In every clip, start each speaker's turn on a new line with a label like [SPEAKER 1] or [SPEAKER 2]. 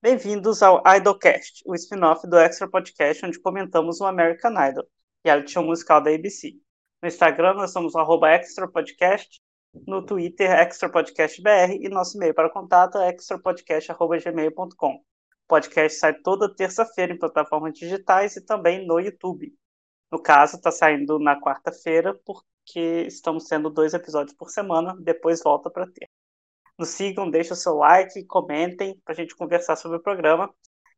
[SPEAKER 1] Bem-vindos ao Idolcast, o spin-off do Extra Podcast, onde comentamos o American Idol, reality show musical da ABC. No Instagram, nós somos o Extra Podcast, no Twitter, Extra Podcast BR, e nosso e-mail para contato é extrapodcast.gmail.com. O podcast sai toda terça-feira em plataformas digitais e também no YouTube. No caso, está saindo na quarta-feira, porque estamos tendo dois episódios por semana, depois volta para ter. Nos sigam, deixem o seu like, comentem para a gente conversar sobre o programa.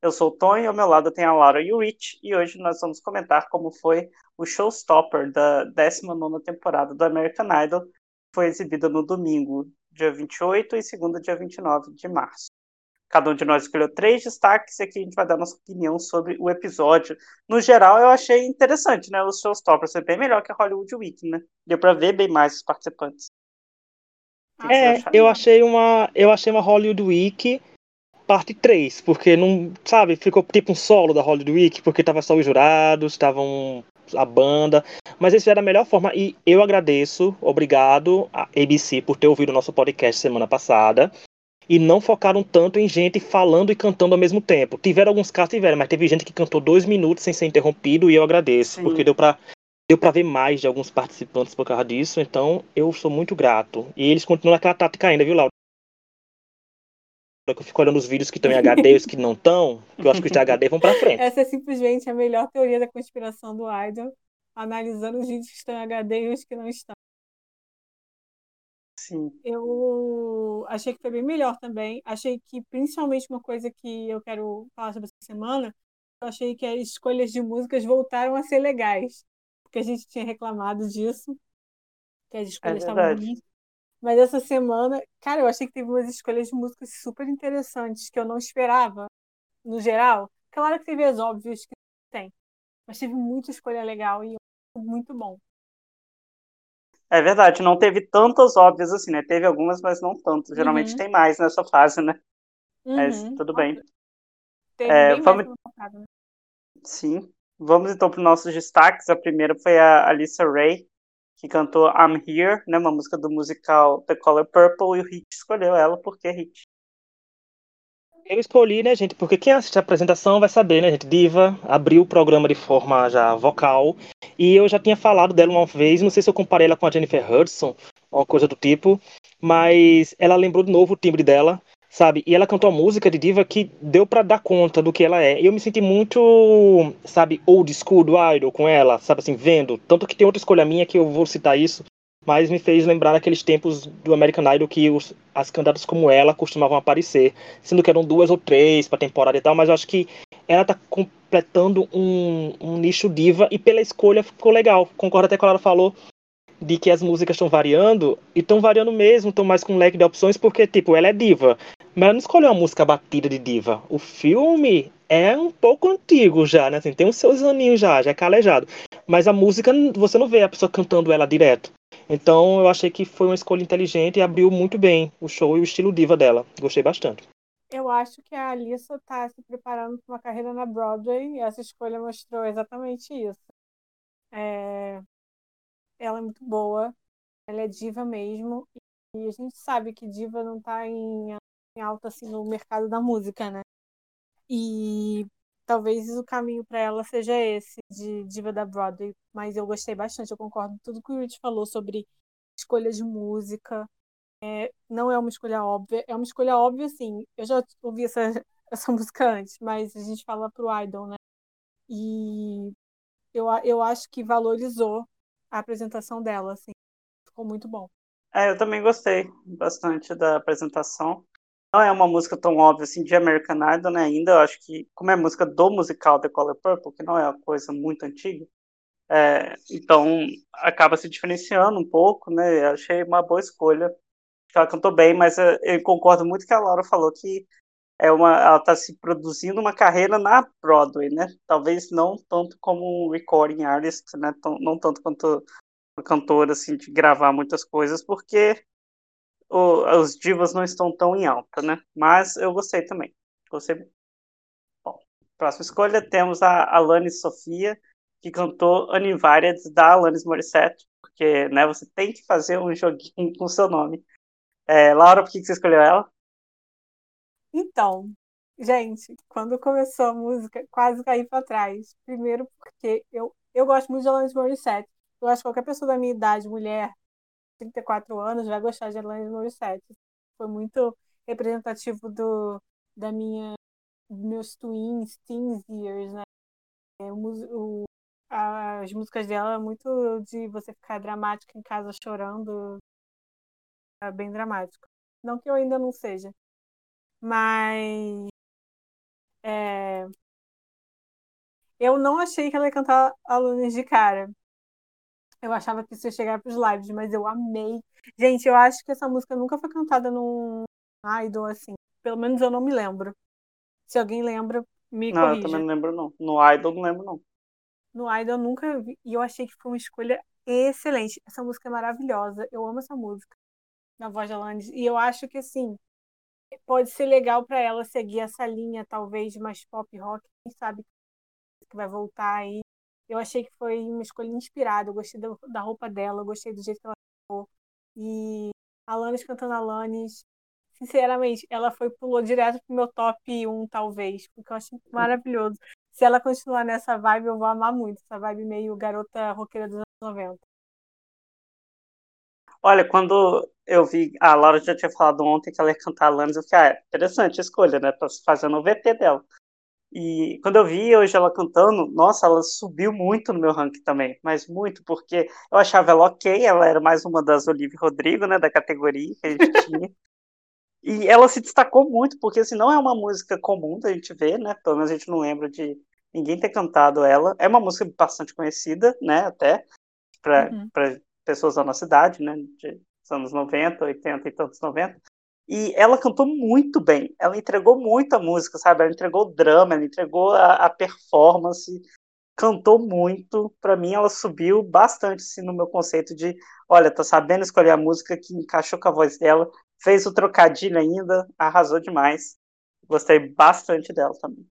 [SPEAKER 1] Eu sou o Tony, ao meu lado tem a Laura e o Rich, e hoje nós vamos comentar como foi o showstopper da 19 temporada do American Idol, que foi exibida no domingo, dia 28, e segunda, dia 29 de março. Cada um de nós escolheu três destaques e aqui a gente vai dar nossa opinião sobre o episódio. No geral, eu achei interessante, né? O showstopper foi bem melhor que a Hollywood Week, né? Deu para ver bem mais os participantes.
[SPEAKER 2] É, eu achei uma. Eu achei uma Hollywood Week parte 3, porque não. Sabe, ficou tipo um solo da Hollywood Week, porque tava só os jurados, estavam a banda. Mas esse era a melhor forma. E eu agradeço, obrigado a ABC por ter ouvido o nosso podcast semana passada. E não focaram tanto em gente falando e cantando ao mesmo tempo. Tiveram alguns casos, tiveram, mas teve gente que cantou dois minutos sem ser interrompido, e eu agradeço, Sim. porque deu pra deu para ver mais de alguns participantes por causa disso, então eu sou muito grato. E eles continuam naquela tática ainda, viu, Laura? Eu fico olhando os vídeos que estão em HD e os que não estão, que eu acho que os de HD vão para frente.
[SPEAKER 3] Essa é simplesmente a melhor teoria da conspiração do Idol, analisando os vídeos que estão em HD e os que não estão.
[SPEAKER 1] Sim.
[SPEAKER 3] Eu achei que foi bem melhor também. Achei que, principalmente, uma coisa que eu quero falar sobre essa semana, eu achei que as escolhas de músicas voltaram a ser legais porque a gente tinha reclamado disso, que as escolhas é estavam ruins. Mas essa semana, cara, eu achei que teve umas escolhas de músicas super interessantes que eu não esperava, no geral. Claro que teve as óbvias que tem, mas teve muita escolha legal e muito bom.
[SPEAKER 1] É verdade, não teve tantas óbvias assim, né? Teve algumas, mas não tantas. Geralmente uhum. tem mais nessa fase, né? Uhum. Mas tudo bem.
[SPEAKER 3] Teve é, bem vamos... né?
[SPEAKER 1] Sim. Vamos então para os nossos destaques. A primeira foi a Alissa Ray, que cantou I'm Here, né, uma música do musical The Color Purple, e o Hit escolheu ela, por que Hit?
[SPEAKER 2] Eu escolhi, né, gente, porque quem assiste a apresentação vai saber, né, gente, Diva abriu o programa de forma já vocal, e eu já tinha falado dela uma vez, não sei se eu comparei ela com a Jennifer Hudson, uma coisa do tipo, mas ela lembrou de novo o timbre dela, sabe? E ela cantou a música de diva que deu para dar conta do que ela é. Eu me senti muito, sabe, old school do Idol com ela, sabe assim, vendo. Tanto que tem outra escolha minha que eu vou citar isso, mas me fez lembrar daqueles tempos do American Idol que os, as candidatas como ela costumavam aparecer, sendo que eram duas ou três para temporada e tal, mas eu acho que ela tá completando um, um nicho diva e pela escolha ficou legal. Concordo até com ela falou de que as músicas estão variando, e estão variando mesmo, estão mais com um leque de opções, porque, tipo, ela é diva. Mas ela não escolheu uma música batida de diva. O filme é um pouco antigo já, né? Assim, tem os seus aninhos já, já é calejado. Mas a música, você não vê a pessoa cantando ela direto. Então eu achei que foi uma escolha inteligente e abriu muito bem o show e o estilo diva dela. Gostei bastante.
[SPEAKER 3] Eu acho que a Alissa está se preparando para uma carreira na Broadway e essa escolha mostrou exatamente isso. É... Ela é muito boa, ela é diva mesmo, e a gente sabe que diva não está em em alta assim no mercado da música, né? E talvez o caminho para ela seja esse de diva da Broadway, mas eu gostei bastante, eu concordo com tudo que o Rich falou sobre escolha de música. É, não é uma escolha óbvia, é uma escolha óbvia, sim. Eu já ouvi essa, essa música antes, mas a gente fala pro Idol, né? E eu, eu acho que valorizou a apresentação dela, assim. Ficou muito bom.
[SPEAKER 1] É, eu também gostei bastante da apresentação não é uma música tão óbvia assim de American Idol, né? Ainda eu acho que, como é música do musical The Color Purple, que não é uma coisa muito antiga, é, então acaba se diferenciando um pouco, né? Eu achei uma boa escolha. Ela cantou bem, mas eu concordo muito com a Laura falou que é uma, ela está se produzindo uma carreira na Broadway, né? Talvez não tanto como um recording artist, né? Não tanto quanto cantora assim de gravar muitas coisas, porque o, os divas não estão tão em alta, né? Mas eu gostei também. Gostei. Bom, próxima escolha temos a Alanis Sofia, que cantou Univariate da Alanis Morissette, porque né, você tem que fazer um joguinho com seu nome. É, Laura, por que você escolheu ela?
[SPEAKER 3] Então, Gente, quando começou a música, quase caí para trás. Primeiro porque eu, eu gosto muito de Alanis Morissette. Eu acho que qualquer pessoa da minha idade, mulher, 34 anos, vai gostar de Alanis Morissette. Foi muito representativo do, da minha meus twins, teens years, né? É, o, o, as músicas dela é muito de você ficar dramática em casa chorando. É bem dramático. Não que eu ainda não seja. Mas. É, eu não achei que ela ia cantar Alunos de cara. Eu achava que isso ia chegar para os lives, mas eu amei. Gente, eu acho que essa música nunca foi cantada num idol assim. Pelo menos eu não me lembro. Se alguém lembra, me
[SPEAKER 1] não,
[SPEAKER 3] corrija.
[SPEAKER 1] eu também não lembro, não. No Idol não lembro, não.
[SPEAKER 3] No Idol eu nunca vi. E eu achei que foi uma escolha excelente. Essa música é maravilhosa. Eu amo essa música. Na voz de Alanis. E eu acho que, assim, pode ser legal para ela seguir essa linha, talvez, mais pop rock. Quem sabe que vai voltar aí. Eu achei que foi uma escolha inspirada. Eu gostei da roupa dela, eu gostei do jeito que ela ficou. E Alanis cantando Alanis sinceramente, ela foi pulou direto pro meu top 1, talvez, porque eu achei maravilhoso. Se ela continuar nessa vibe, eu vou amar muito, essa vibe meio garota roqueira dos anos 90.
[SPEAKER 1] Olha, quando eu vi, a Laura já tinha falado ontem que ela ia cantar Alanis, eu fiquei, ah, interessante a escolha, né? Tá fazendo o VT dela. E quando eu vi hoje ela cantando, nossa, ela subiu muito no meu ranking também, mas muito, porque eu achava ela ok, ela era mais uma das Olivia Rodrigo, né, da categoria que a gente tinha. E ela se destacou muito, porque assim, não é uma música comum da gente ver, né? Pelo menos a gente não lembra de ninguém ter cantado ela. É uma música bastante conhecida, né? Até para uhum. pessoas da nossa idade, né? De anos 90, 80 e tantos 90. E ela cantou muito bem. Ela entregou muita música, sabe? Ela entregou o drama, ela entregou a, a performance cantou muito. Para mim, ela subiu bastante assim, no meu conceito de, olha, tá sabendo escolher a música que encaixou com a voz dela, fez o trocadilho ainda, arrasou demais. Gostei bastante dela também.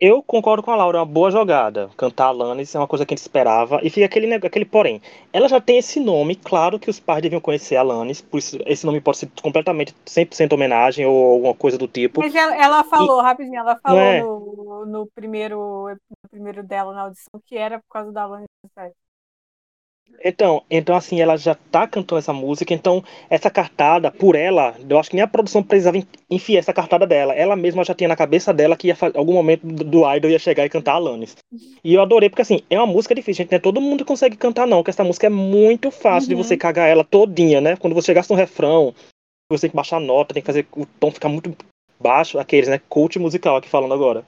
[SPEAKER 2] Eu concordo com a Laura, é uma boa jogada. Cantar Alanis é uma coisa que a gente esperava. E fica aquele, aquele porém. Ela já tem esse nome, claro que os pais deviam conhecer a Alanis, por isso esse nome pode ser completamente 100% homenagem ou alguma coisa do tipo.
[SPEAKER 3] Mas ela, ela falou, e, rapidinho, ela falou é... no, no, primeiro, no primeiro dela na audição que era por causa da Alanis
[SPEAKER 2] então, então assim, ela já tá cantando essa música, então essa cartada, por ela, eu acho que nem a produção precisava enfiar essa cartada dela. Ela mesma já tinha na cabeça dela que ia algum momento do Idol ia chegar e cantar Alanis. E eu adorei, porque assim, é uma música difícil, gente, né? Todo mundo consegue cantar, não, porque essa música é muito fácil uhum. de você cagar ela todinha, né? Quando você chegasse no refrão, você tem que baixar a nota, tem que fazer o tom ficar muito baixo, aqueles, né? Coach musical aqui falando agora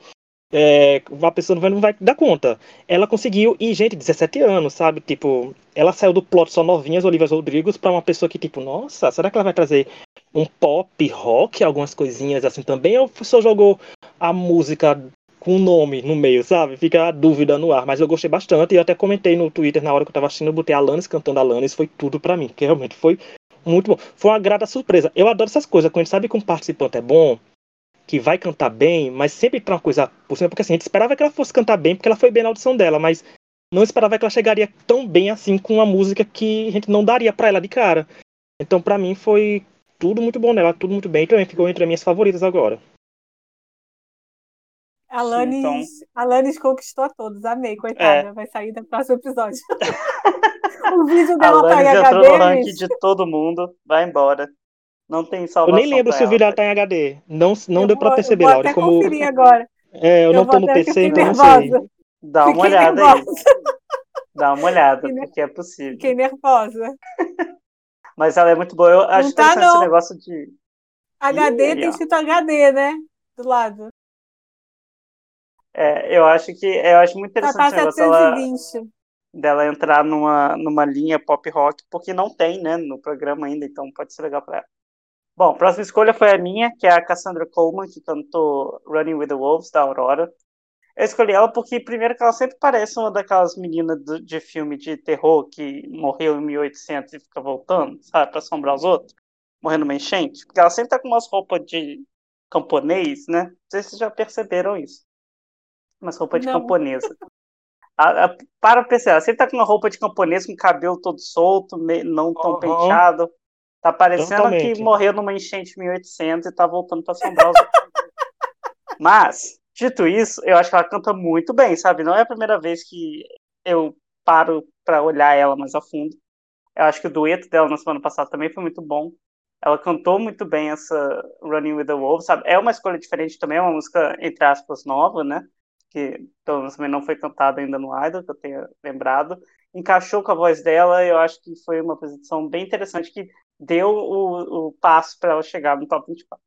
[SPEAKER 2] é, pessoa não vai, não vai dar conta. Ela conseguiu, e gente, 17 anos, sabe? Tipo, ela saiu do plot só novinhas, Olivia Rodrigues, para uma pessoa que, tipo, nossa, será que ela vai trazer um pop, rock, algumas coisinhas assim também? Ou só jogou a música com o nome no meio, sabe? Fica a dúvida no ar. Mas eu gostei bastante, e eu até comentei no Twitter na hora que eu tava assistindo, eu botei a Alanis cantando a Alanis, foi tudo para mim, que realmente foi muito bom. Foi uma grata surpresa. Eu adoro essas coisas, quando a gente sabe que um participante é bom, que vai cantar bem, mas sempre para uma coisa por cima, porque assim, a gente esperava que ela fosse cantar bem, porque ela foi bem na audição dela, mas não esperava que ela chegaria tão bem assim com uma música que a gente não daria para ela de cara. Então, para mim, foi tudo muito bom nela, tudo muito bem, também ficou entre as minhas favoritas agora.
[SPEAKER 3] Alanis, então... Alanis conquistou a todos, amei, coitada, é. vai sair do próximo episódio. o vídeo dela
[SPEAKER 1] Alanis tá em HD. entrou no ranking de todo mundo, vai embora. Não tem salvação.
[SPEAKER 2] Eu nem lembro se o vídeo tá em HD. Não, não
[SPEAKER 3] eu
[SPEAKER 2] deu pra perceber, vou Laura.
[SPEAKER 3] Até como... conferir agora.
[SPEAKER 2] É, eu, eu não tô no PC, então não sei.
[SPEAKER 1] Dá uma Fiquei olhada nervosa. aí. Dá uma olhada, Fiquei porque é possível.
[SPEAKER 3] Fiquei nervosa.
[SPEAKER 1] Mas ela é muito boa. Eu acho tá, interessante esse negócio de.
[SPEAKER 3] HD tem escrito HD, né? Do lado.
[SPEAKER 1] É, eu acho que eu acho muito interessante tá, tá esse negócio dela, dela entrar numa, numa linha pop rock, porque não tem, né, no programa ainda, então pode ser legal para ela. Bom, a próxima escolha foi a minha, que é a Cassandra Coleman, que cantou Running with the Wolves, da Aurora. Eu escolhi ela porque, primeiro, que ela sempre parece uma daquelas meninas de filme de terror que morreu em 1800 e fica voltando, sabe, pra assombrar os outros, morrendo numa enchente. Porque ela sempre tá com umas roupas de camponês, né? Não sei se vocês já perceberam isso. Umas roupas de Não. camponesa. A, a, para pensar, ela sempre tá com uma roupa de camponês com cabelo todo solto, não tão uhum. penteado. Tá parecendo Totalmente. que morreu numa enchente em 1800 e tá voltando pra assombrar os Mas, dito isso, eu acho que ela canta muito bem, sabe? Não é a primeira vez que eu paro para olhar ela mais a fundo. Eu acho que o dueto dela na semana passada também foi muito bom. Ela cantou muito bem essa Running with the Wolves, sabe? É uma escolha diferente também, é uma música, entre aspas, nova, né? Que pelo menos também não foi cantada ainda no Idol, que eu tenha lembrado. Encaixou com a voz dela, eu acho que foi uma apresentação bem interessante que deu o, o passo para ela chegar no top 24.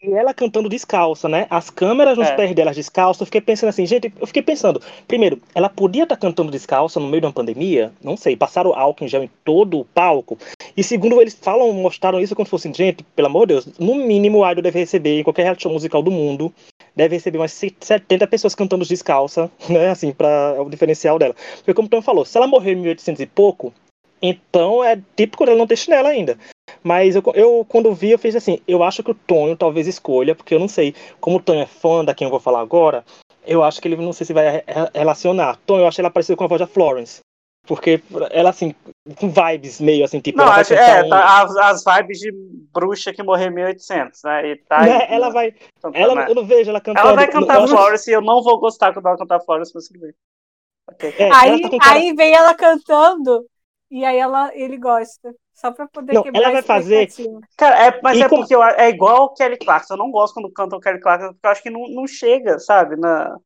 [SPEAKER 2] E ela cantando descalça, né? As câmeras nos
[SPEAKER 1] É.
[SPEAKER 2] pés dela descalça. Eu fiquei pensando assim, gente, eu fiquei pensando, primeiro, ela podia estar cantando descalça no meio de uma pandemia? Não sei, passaram álcool em gel em todo o palco. E segundo, eles falam, mostraram isso como se fosse, gente, pelo amor de Deus, no mínimo o Idol deve receber, em qualquer reality show musical do mundo, deve receber umas 70 pessoas cantando descalça, né? Assim, pra, é o diferencial dela. Porque como o Tom falou, se ela morreu em 1800 e pouco, então é típico dela não ter chinela ainda. Mas eu, eu, quando vi, eu fiz assim, eu acho que o Tonho talvez escolha, porque eu não sei, como o Tonho é fã da quem eu vou falar agora, eu acho que ele não sei se vai re- re- relacionar. Tonho, eu acho ela parecida com a voz da Florence. Porque ela, assim, com vibes meio assim, tipo,
[SPEAKER 1] Não,
[SPEAKER 2] ela vai
[SPEAKER 1] acho, é,
[SPEAKER 2] um-
[SPEAKER 1] tá, as, as vibes de bruxa que morreu em 1800, né? E tá aí,
[SPEAKER 2] né, ela
[SPEAKER 1] né,
[SPEAKER 2] vai.
[SPEAKER 1] cantando,
[SPEAKER 2] Ela,
[SPEAKER 1] né?
[SPEAKER 2] eu não vejo ela cantando.
[SPEAKER 1] Ela vai
[SPEAKER 2] eu
[SPEAKER 1] cantar
[SPEAKER 2] acho-
[SPEAKER 1] Florence e eu não vou gostar quando ela cantar Florence, mas tudo bem. Ok.
[SPEAKER 2] é,
[SPEAKER 3] Aí,
[SPEAKER 2] tá
[SPEAKER 3] aí vem ela cantando e aí ela, ele gosta. Só pra poder
[SPEAKER 2] Não,
[SPEAKER 3] quebrar
[SPEAKER 2] ela vai fazer-.
[SPEAKER 1] Cara, é, mas
[SPEAKER 2] E
[SPEAKER 1] é
[SPEAKER 2] como-
[SPEAKER 1] porque eu, é igual o Kelly Clarkson. Eu não gosto quando cantam o Kelly Clarkson, porque eu acho que não, não chega, sabe? Na,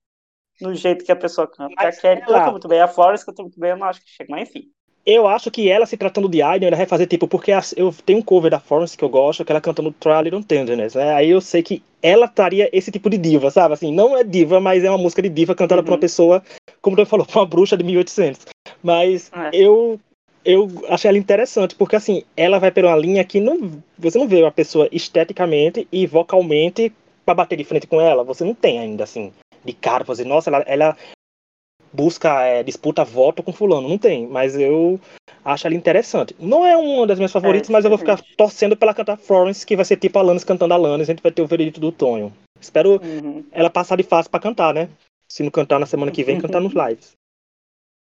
[SPEAKER 1] no jeito que a pessoa canta.
[SPEAKER 2] Mas
[SPEAKER 1] a Kelly
[SPEAKER 2] ela-
[SPEAKER 1] canta muito bem, a Florence canta muito bem, eu não acho que chega, mas enfim.
[SPEAKER 2] Eu acho que ela se tratando de Idol, ela vai fazer tipo, porque as- eu tenho um cover da Florence que eu gosto, que ela cantando Try a Little Tenderness, né? Aí eu sei que ela estaria esse tipo de diva, sabe? Assim, não é diva, mas é uma música de diva cantada por uma
[SPEAKER 1] Uhum.
[SPEAKER 2] pessoa, como tu falou, por uma bruxa de 1800. Mas
[SPEAKER 1] É.
[SPEAKER 2] eu eu achei ela interessante, porque assim, ela vai por uma linha que não, você não vê uma pessoa esteticamente e vocalmente pra bater de frente com ela, você não tem ainda assim, de cara, pra dizer, nossa, ela, ela busca, é, disputa voto com fulano, não tem, mas eu acho ela interessante. Não é uma das minhas favoritas, mas eu vou ficar torcendo pela cantar Florence, que vai ser tipo a Alanis cantando a Alanis, a gente vai ter o veredito do Tonho. Espero
[SPEAKER 1] Uhum.
[SPEAKER 2] ela passar de fase pra cantar, né? Se não cantar na semana que vem, cantar nos lives.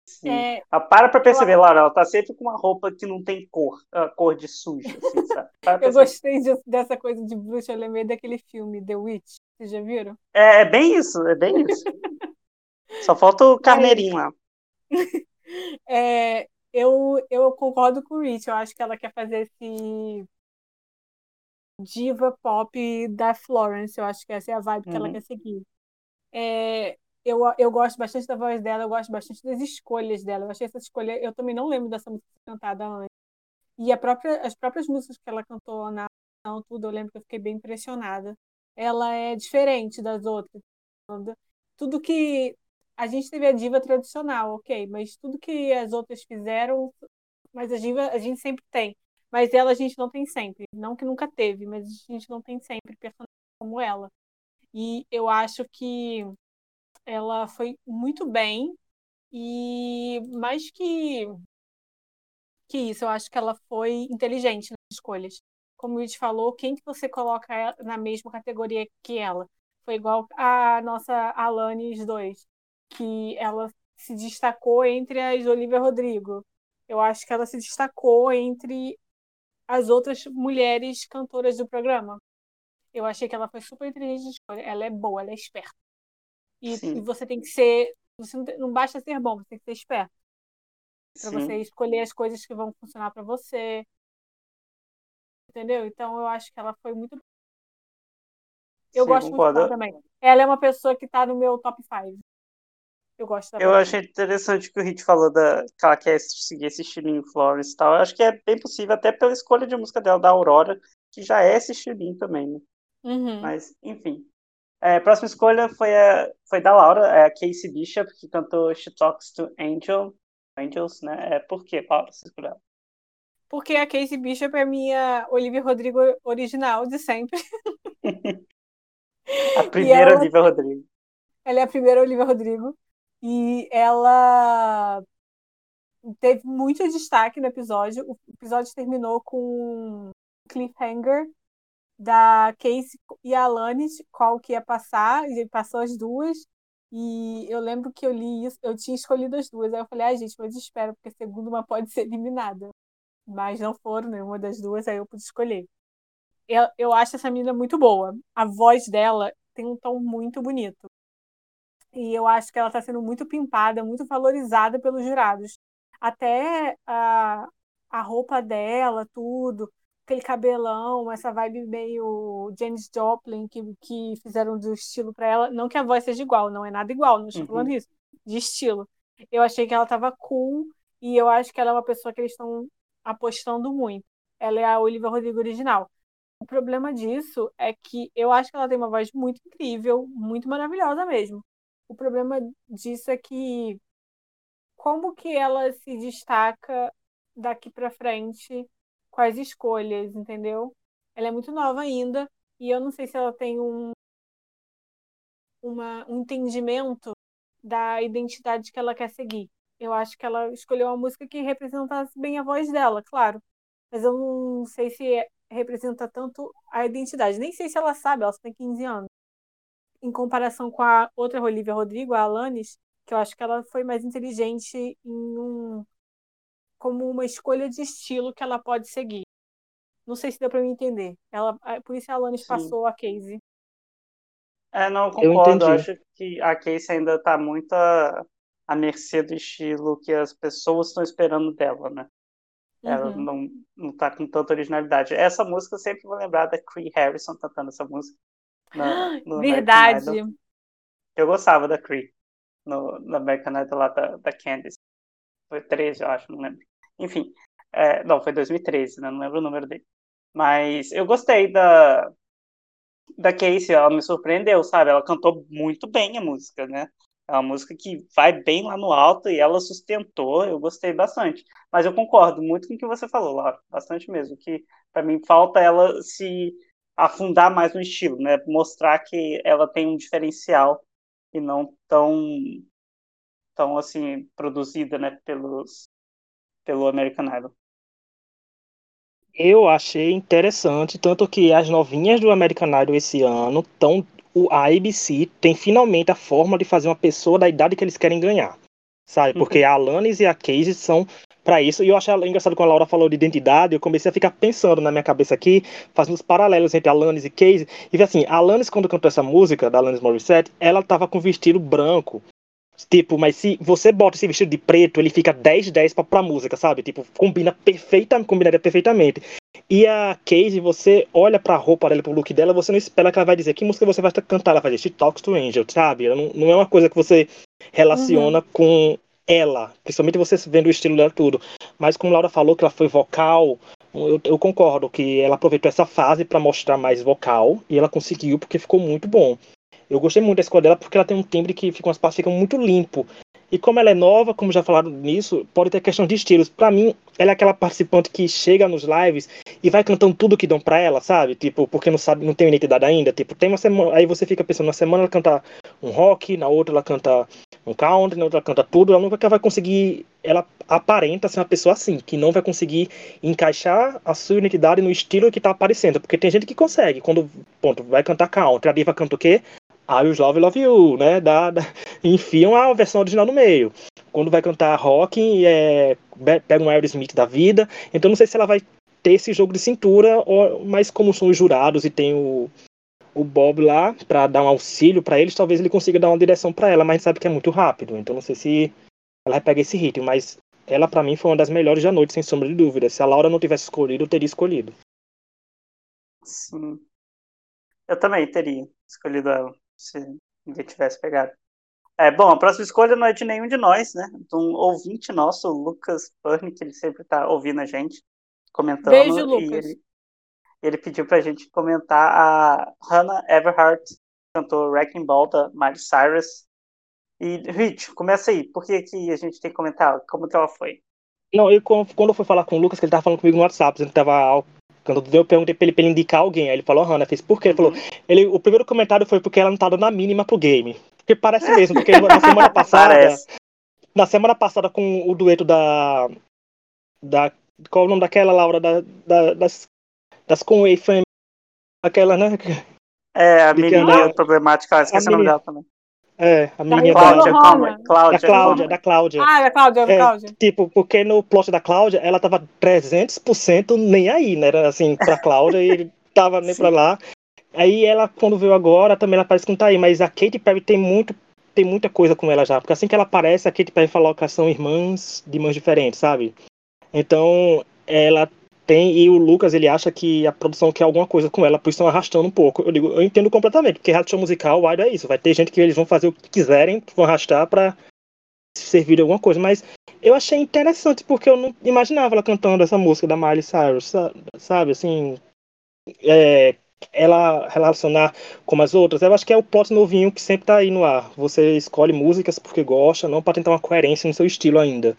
[SPEAKER 1] Sim.
[SPEAKER 3] É,
[SPEAKER 1] Ah, para pra perceber, Laura, ela tá sempre com uma roupa que não tem cor, a cor de suja, assim, sabe?
[SPEAKER 3] Eu gostei disso- dessa coisa de bruxa, eu lembrei daquele filme, The Witch. Vocês já viram?
[SPEAKER 1] É, é bem isso, é bem isso. Só falta o carneirinho lá.
[SPEAKER 3] É, eu, eu concordo com o Rich, eu acho que ela quer fazer esse diva pop da Florence, eu acho que essa é a vibe que ela
[SPEAKER 1] Uhum.
[SPEAKER 3] quer seguir. É, eu, eu gosto bastante da voz dela, eu gosto bastante das escolhas dela. Eu achei essa escolha, eu também não lembro dessa música cantada antes. E própria, as próprias músicas que ela cantou na ação, tudo, eu lembro que eu fiquei bem impressionada. Ela é diferente das outras. Tudo que a gente teve a diva tradicional, ok, mas tudo que as outras fizeram, mas a diva a gente sempre tem. Mas ela a gente não tem sempre. Não que nunca teve, mas a gente não tem sempre personagem como ela. E eu acho que ela foi muito bem e mais que que isso, eu acho que ela foi inteligente nas escolhas. Como o Luiz falou, quem que você coloca na mesma categoria que ela? Foi igual a nossa Alanis 2, que ela se destacou entre as Olivia Rodrigo. Eu acho que ela se destacou entre as outras mulheres cantoras do programa. Eu achei que ela foi super inteligente. de escolha. Ela é boa, ela é esperta. E, e você tem que ser. Você não, não basta ser bom, você tem que ser esperto. Para
[SPEAKER 1] Sim.
[SPEAKER 3] você escolher as coisas que vão funcionar para você. Entendeu? Então eu acho que ela foi muito. Eu
[SPEAKER 1] Sim,
[SPEAKER 3] gosto muito
[SPEAKER 1] concordo.
[SPEAKER 3] dela também. Ela é uma pessoa que tá no meu top 5. Eu gosto da
[SPEAKER 1] Eu achei interessante que o Hit falou da, que ela quer seguir esse estilinho Florence e tal. Eu acho que é bem possível, até pela escolha de música dela, da Aurora, que já é esse estilinho também, né?
[SPEAKER 3] Uhum.
[SPEAKER 1] Mas, enfim. É, a próxima escolha foi, a, foi da Laura, é a Casey Bishop, que cantou She Talks to Angel, Angels, né? É, por quê, Laura? Você escolheu?
[SPEAKER 3] Porque a Casey Bishop é minha Olivia Rodrigo original de sempre.
[SPEAKER 1] A primeira
[SPEAKER 3] ela-
[SPEAKER 1] Olivia Rodrigo.
[SPEAKER 3] Ela é a primeira Olivia Rodrigo. E ela teve muito destaque no episódio. O episódio terminou com um cliffhanger da Casey e a Alanis, qual que ia passar, e passou as duas. E eu lembro que eu li isso, eu tinha escolhido as duas. Aí eu falei, ai, gente, mas espero, porque a segunda uma pode ser eliminada. Mas não foram nenhuma das duas, aí eu pude escolher. eu, eu acho essa menina muito boa. A voz dela tem um tom muito bonito. E eu acho que ela está sendo muito pimpada, muito valorizada pelos jurados. Até a, a roupa dela, tudo, aquele cabelão, essa vibe meio Janis Joplin que, que fizeram do estilo para ela. Não que a voz seja igual, não é nada igual, não estou uhum. falando isso, de estilo. Eu achei que ela estava cool e eu acho que ela é uma pessoa que eles estão apostando muito. Ela é a Olivia Rodrigo original. O problema disso é que eu acho que ela tem uma voz muito incrível, muito maravilhosa mesmo. O problema disso é que como que ela se destaca daqui para frente as escolhas, entendeu? Ela é muito nova ainda e eu não sei se ela tem um uma, um entendimento da identidade que ela quer seguir. Eu acho que ela escolheu uma música que representasse bem a voz dela, claro. Mas eu não sei se representa tanto a identidade. Nem sei se ela sabe, ela só tem 15 anos. Em comparação com a outra Olivia Rodrigo, a Alanis, que eu acho que ela foi mais inteligente em um como uma escolha de estilo que ela pode seguir. Não sei se deu para me entender. Ela, por isso a Alanis Sim. passou a Casey.
[SPEAKER 1] É, não, concordo. Eu, eu acho que a Casey ainda está muito à, à mercê do estilo que as pessoas estão esperando dela, né? Ela uhum. não, não tá com tanta originalidade. Essa música eu sempre vou lembrar da Cree Harrison cantando essa música.
[SPEAKER 3] No, no Verdade.
[SPEAKER 1] Eu gostava da Cree no, no American Idol lá da, da Candice. Foi 13, eu acho, não lembro. Enfim, é, não, foi 2013, né? Não lembro o número dele. Mas eu gostei da, da Casey, ela me surpreendeu, sabe? Ela cantou muito bem a música, né? É uma música que vai bem lá no alto e ela sustentou, eu gostei bastante. Mas eu concordo muito com o que você falou, Laura, bastante mesmo, que para mim falta ela se afundar mais no estilo, né? Mostrar que ela tem um diferencial e não tão tão assim produzida, né, pelos pelo American Idol.
[SPEAKER 2] Eu achei interessante, tanto que as novinhas do American Idol esse ano estão o, a ABC tem finalmente a forma de fazer uma pessoa da idade que eles querem ganhar. Sabe? Porque uhum. a Alanis e a Casey são para isso. E eu achei engraçado quando a Laura falou de identidade, eu comecei a ficar pensando na minha cabeça aqui, fazendo os paralelos entre Alanis e Casey. E assim, a Alanis, quando cantou essa música da Alanis Morissette, ela tava com vestido branco. Tipo, mas se você bota esse vestido de preto, ele fica 10-10 pra, pra música, sabe? Tipo, combina perfeitamente, combinaria perfeitamente. E a Casey, você olha pra roupa dela, pro look dela, você não espera que ela vai dizer que música você vai cantar. Ela vai dizer She Talks to Angel, sabe? Não, não é uma coisa que você relaciona uhum. com ela, principalmente você vendo o estilo dela tudo. Mas como Laura falou que ela foi vocal, eu, eu concordo que ela aproveitou essa fase para mostrar mais vocal e ela conseguiu porque ficou muito bom. Eu gostei muito da escola dela porque ela tem um timbre que fica umas partes ficam muito limpo. E como ela é nova, como já falaram nisso, pode ter questão de estilos. Para mim, ela é aquela participante que chega nos lives e vai cantando tudo que dão para ela, sabe? Tipo, porque não sabe, não tem identidade ainda. Tipo, tem uma semana, aí você fica pensando, na semana ela canta um rock, na outra ela canta um country, na outra ela canta tudo. Ela nunca vai conseguir, ela aparenta ser uma pessoa assim, que não vai conseguir encaixar a sua identidade no estilo que tá aparecendo, porque tem gente que consegue, quando, ponto, vai cantar country, a diva canta o quê? I Will Love Love You, né? Da, da, enfiam a versão original no meio. Quando vai cantar rock, é, pega um Aerosmith da vida. Então não sei se ela vai ter esse jogo de cintura, ou, mas como são os jurados e tem o, o Bob lá para dar um auxílio para eles, talvez ele consiga dar uma direção para ela, mas sabe que é muito rápido. Então não sei se ela vai pegar esse ritmo, mas ela para mim foi uma das melhores da noite, sem sombra de dúvida. Se a Laura não tivesse escolhido, eu teria escolhido.
[SPEAKER 1] Sim. Eu também teria escolhido ela se ninguém tivesse pegado. É, bom, a próxima escolha não é de nenhum de nós, né? De um ouvinte nosso, o Lucas que ele sempre está ouvindo a gente, comentando.
[SPEAKER 3] Beijo, Lucas.
[SPEAKER 1] ele, ele pediu pra gente comentar a Hannah Everhart, cantou Wrecking Ball da Miley Cyrus. E, Rich, começa aí. Por que, que a gente tem que comentar? Como que ela foi?
[SPEAKER 2] Não, eu, quando eu fui falar com o Lucas, que ele tava falando comigo no WhatsApp, ele tava quando eu perguntei pra ele, pra ele indicar alguém, aí ele falou, Hannah, fez por quê? Ele falou, ele, o primeiro comentário foi porque ela não tá dando a mínima pro game. Porque parece mesmo, porque na semana passada. Parece. Na semana passada com o dueto da. da qual é o nome daquela, Laura? Da, da, das, das Conway Family. Aquela, né?
[SPEAKER 1] É, a menina problemática, esqueci o nome dela também.
[SPEAKER 2] É, a
[SPEAKER 1] menina Cláudia,
[SPEAKER 2] calma, Cláudia. Da Cláudia, da Cláudia.
[SPEAKER 3] Ah, da Cláudia, da é, Cláudia.
[SPEAKER 2] Tipo, porque no plot da Cláudia, ela tava 300% nem aí, né? Era assim, pra Cláudia e tava nem Sim. pra lá. Aí ela, quando veio agora, também ela parece que não tá aí, mas a Katy Perry tem muito tem muita coisa com ela já, porque assim que ela aparece, a Katy Perry fala que são irmãs de mães diferentes, sabe? Então, ela tem, e o Lucas, ele acha que a produção quer alguma coisa com ela, por isso estão arrastando um pouco. Eu digo, eu entendo completamente, porque reality show musical, o é isso, vai ter gente que eles vão fazer o que quiserem, vão arrastar pra servir de alguma coisa, mas eu achei interessante, porque eu não imaginava ela cantando essa música da Miley Cyrus, sabe, assim, é, ela relacionar com as outras, eu acho que é o plot novinho que sempre tá aí no ar. Você escolhe músicas porque gosta, não para tentar uma coerência no seu estilo ainda.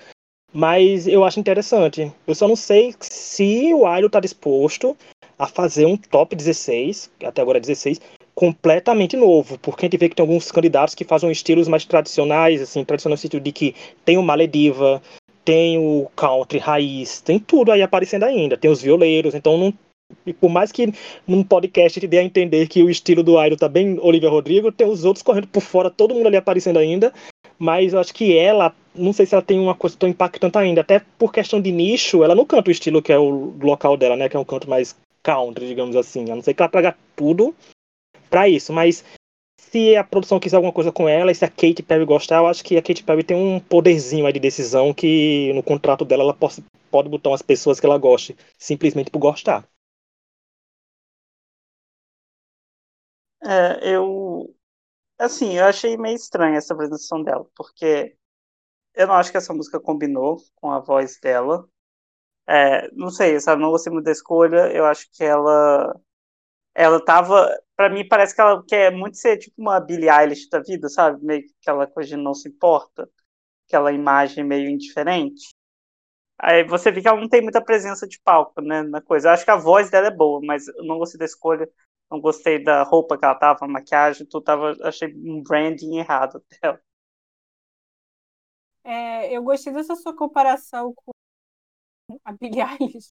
[SPEAKER 2] Mas eu acho interessante. Eu só não sei se o Idol tá disposto a fazer um top 16, até agora é 16, completamente novo, porque a gente vê que tem alguns candidatos que fazem estilos mais tradicionais, assim, tradicional no sentido de que tem o Malediva, tem o country raiz, tem tudo aí aparecendo ainda, tem os violeiros, então não e por mais que num podcast te dê a entender que o estilo do Idol tá bem Olivia Rodrigo, tem os outros correndo por fora, todo mundo ali aparecendo ainda. Mas eu acho que ela, não sei se ela tem uma coisa tão impactante ainda, até por questão de nicho, ela não canta o estilo que é o local dela, né? Que é um canto mais country, digamos assim. A não ser que ela traga tudo para isso, mas se a produção quiser alguma coisa com ela e se a Katy Perry gostar, eu acho que a Katy Perry tem um poderzinho aí de decisão que no contrato dela ela pode, pode botar umas pessoas que ela goste, simplesmente por gostar.
[SPEAKER 1] É, eu. Assim, eu achei meio estranha essa apresentação dela, porque eu não acho que essa música combinou com a voz dela. É, não sei, sabe? Não gostei muito da escolha. Eu acho que ela. Ela tava. Pra mim, parece que ela quer muito ser tipo uma Billie Eilish da vida, sabe? Meio que aquela coisa de não se importa. Aquela imagem meio indiferente. Aí você vê que ela não tem muita presença de palco, né? Na coisa. Eu acho que a voz dela é boa, mas eu não gostei da escolha não gostei da roupa que ela tava, maquiagem, tu tava, achei um branding errado dela.
[SPEAKER 3] É, eu gostei dessa sua comparação com a Billie Eilish,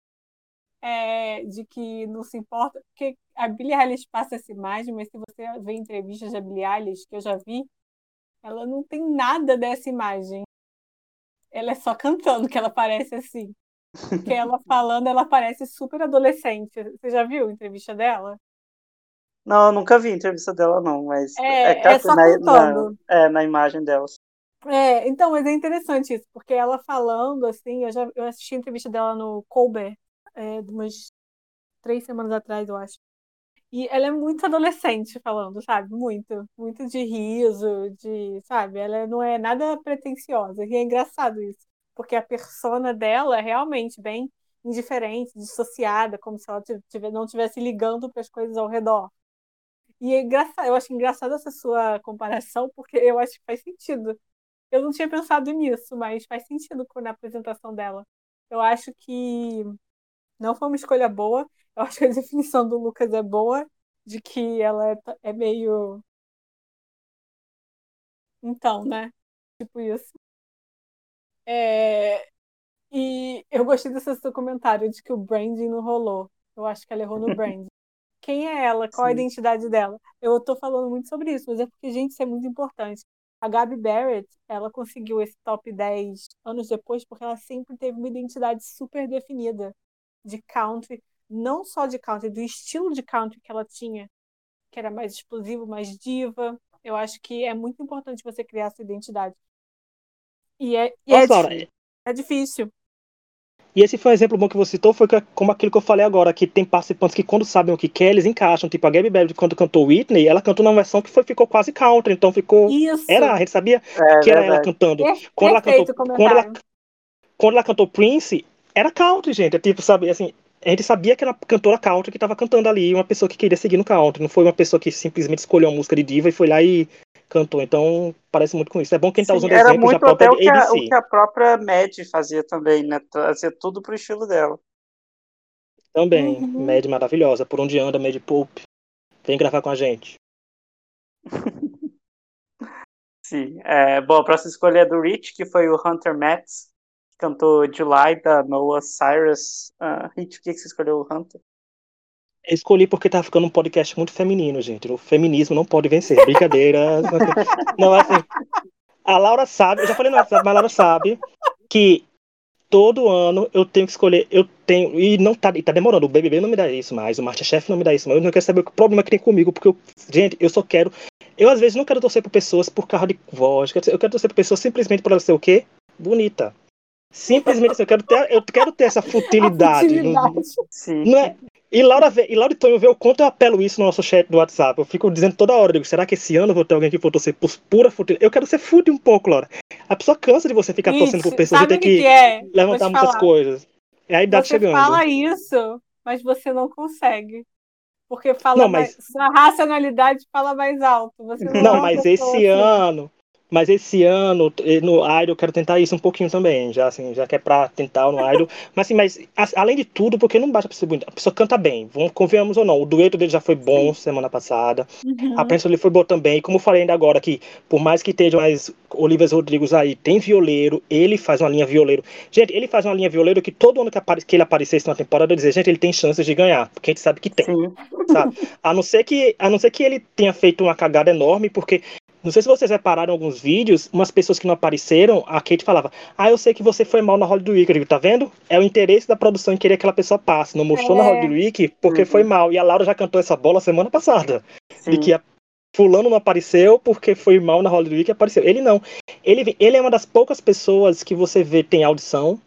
[SPEAKER 3] é, de que não se importa, porque a Billie Eilish passa essa imagem, mas se você vê entrevistas da Billie Eilish, que eu já vi, ela não tem nada dessa imagem. Ela é só cantando que ela parece assim. Porque ela falando, ela parece super adolescente. Você já viu a entrevista dela?
[SPEAKER 1] Não, eu nunca vi a entrevista dela, não, mas
[SPEAKER 3] é, é, é só na,
[SPEAKER 1] na, é, na imagem dela.
[SPEAKER 3] É, então, mas é interessante isso, porque ela falando, assim, eu já eu assisti a entrevista dela no Colbert, é, de umas três semanas atrás, eu acho. E ela é muito adolescente falando, sabe? Muito, muito de riso, de, sabe? Ela não é nada pretensiosa. E é engraçado isso, porque a persona dela é realmente bem indiferente, dissociada, como se ela tivesse, não estivesse ligando para as coisas ao redor. E é engraçado, eu acho engraçado essa sua comparação, porque eu acho que faz sentido. Eu não tinha pensado nisso, mas faz sentido na apresentação dela. Eu acho que não foi uma escolha boa. Eu acho que a definição do Lucas é boa, de que ela é, é meio. Então, né? Tipo isso. É... E eu gostei desse seu comentário de que o branding não rolou. Eu acho que ela errou no branding. Quem é ela? Qual Sim. a identidade dela? Eu estou falando muito sobre isso, mas é porque, gente, isso é muito importante. A Gabi Barrett, ela conseguiu esse top 10 anos depois porque ela sempre teve uma identidade super definida de country, não só de country, do estilo de country que ela tinha, que era mais explosivo, mais diva. Eu acho que é muito importante você criar essa identidade. E é, e é, difícil. é difícil.
[SPEAKER 2] E esse foi um exemplo bom que você citou, foi como aquilo que eu falei agora, que tem participantes que quando sabem o que quer, eles encaixam. Tipo, a Gabby Baby, quando cantou Whitney, ela cantou numa versão que foi, ficou quase country, então ficou...
[SPEAKER 3] Isso.
[SPEAKER 2] Era, a gente sabia é, que era ela cantando. quando ela cantou, quando ela, quando ela cantou Prince, era country, gente. É tipo, sabe, assim, a gente sabia que era cantora country que estava cantando ali, uma pessoa que queria seguir no country, não foi uma pessoa que simplesmente escolheu uma música de diva e foi lá e cantou. Então, parece muito com isso. É bom quem está usando
[SPEAKER 1] era exemplo já própria o que, a, o que a própria Mad fazia também, né? Trazer tudo pro estilo dela.
[SPEAKER 2] Também. Uhum. Mad maravilhosa. Por onde anda, Mad Pope? Vem gravar com a gente.
[SPEAKER 1] Sim. É, bom, a próxima escolha é do Rich, que foi o Hunter Metz, que cantou July, da Noah Cyrus. Uh, Rich, por que você escolheu o Hunter?
[SPEAKER 2] Escolhi porque tá ficando um podcast muito feminino, gente. O feminismo não pode vencer. Brincadeira. não, assim. A Laura sabe, eu já falei no WhatsApp, mas a Laura sabe que todo ano eu tenho que escolher, eu tenho, e não tá, e tá demorando, o BBB não me dá isso mais, o Masterchef não me dá isso mais, eu não quero saber o problema que tem comigo, porque eu, gente, eu só quero, eu às vezes não quero torcer por pessoas por causa de voz, eu quero torcer por pessoas simplesmente por ela ser o quê? Bonita. Simplesmente assim, eu quero ter, eu quero ter essa futilidade.
[SPEAKER 3] futilidade.
[SPEAKER 1] Sim.
[SPEAKER 2] Não é? E Laura, vê, e Laura e Tonho vê o quanto eu apelo isso no nosso chat do WhatsApp. Eu fico dizendo toda hora, digo, será que esse ano eu vou ter alguém que for torcer por pura futilidade? Eu quero ser fútil um pouco, Laura. A pessoa cansa de você ficar
[SPEAKER 3] Isso,
[SPEAKER 2] torcendo por pessoas e ter
[SPEAKER 3] que
[SPEAKER 2] que,
[SPEAKER 3] é?
[SPEAKER 2] levantar
[SPEAKER 3] te
[SPEAKER 2] muitas
[SPEAKER 3] falar.
[SPEAKER 2] coisas. É a idade
[SPEAKER 3] Você
[SPEAKER 2] chegando.
[SPEAKER 3] fala isso, mas você não consegue. Porque fala
[SPEAKER 2] Não,
[SPEAKER 3] mais,
[SPEAKER 2] mas-
[SPEAKER 3] sua racionalidade fala mais alto. Você não, é
[SPEAKER 2] Não,
[SPEAKER 3] uma
[SPEAKER 2] mas esse
[SPEAKER 3] assim.
[SPEAKER 2] ano. Mas esse ano, no Idol, eu quero tentar isso um pouquinho também, já assim, já que é pra tentar no Idol. Mas assim, mas a- além de tudo, porque não basta pra ser bonito, a pessoa canta bem, vamos, convenhamos ou não. O dueto dele já foi bom semana passada.
[SPEAKER 3] Uhum.
[SPEAKER 2] A prensa dele foi boa também. Como eu falei ainda agora que, por mais que esteja mais Olivas Rodrigues aí, tem violeiro, ele faz uma linha violeiro. Gente, ele faz uma linha violeiro que todo ano que, apare- que ele aparecesse na temporada, eu dizer, gente, ele tem chances de ganhar, porque a gente sabe que tem
[SPEAKER 1] Sim.
[SPEAKER 2] sabe? A não ser que, a não ser que ele tenha feito uma cagada enorme, porque não sei se vocês repararam alguns vídeos, umas pessoas que não apareceram, a Kate falava: "Ah, eu sei que você foi mal na Hollywood Week". Eu digo, tá vendo? É o interesse da produção em querer que aquela pessoa passe. Não mostrou
[SPEAKER 3] É.
[SPEAKER 2] na Hollywood Week porque
[SPEAKER 1] Uhum.
[SPEAKER 2] foi mal. E a Laura já cantou essa bola semana passada,
[SPEAKER 1] Sim.
[SPEAKER 2] de que a fulano não apareceu porque foi mal na Hollywood Week e apareceu. Ele não. Ele ele é uma das poucas pessoas que você vê tem audição,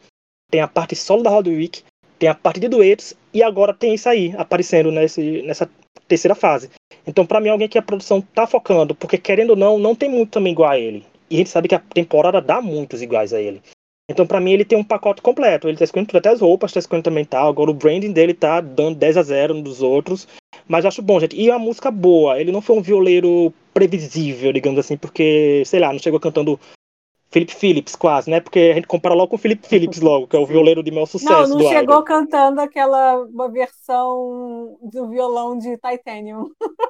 [SPEAKER 2] tem a parte solo da Hollywood Week, tem a parte de duetos e agora tem isso aí aparecendo nesse, nessa terceira fase. Então, pra mim, é alguém que a produção tá focando, porque querendo ou não, não tem muito também igual a ele. E a gente sabe que a temporada dá muitos iguais a ele. Então, pra mim, ele tem um pacote completo. Ele tá escolhendo tudo, até as roupas, tá escolhendo também tal. Agora, o branding dele tá dando 10 a 0 no dos outros. Mas acho bom, gente. E a música boa. Ele não foi um violeiro previsível, digamos assim, porque, sei lá, não chegou cantando Philip Phillips quase, né? Porque a gente compara logo com o Philip Phillips logo, que é o violeiro de maior sucesso
[SPEAKER 3] Não, não
[SPEAKER 2] do
[SPEAKER 3] chegou
[SPEAKER 2] Idol.
[SPEAKER 3] cantando aquela uma versão do violão de Titanium.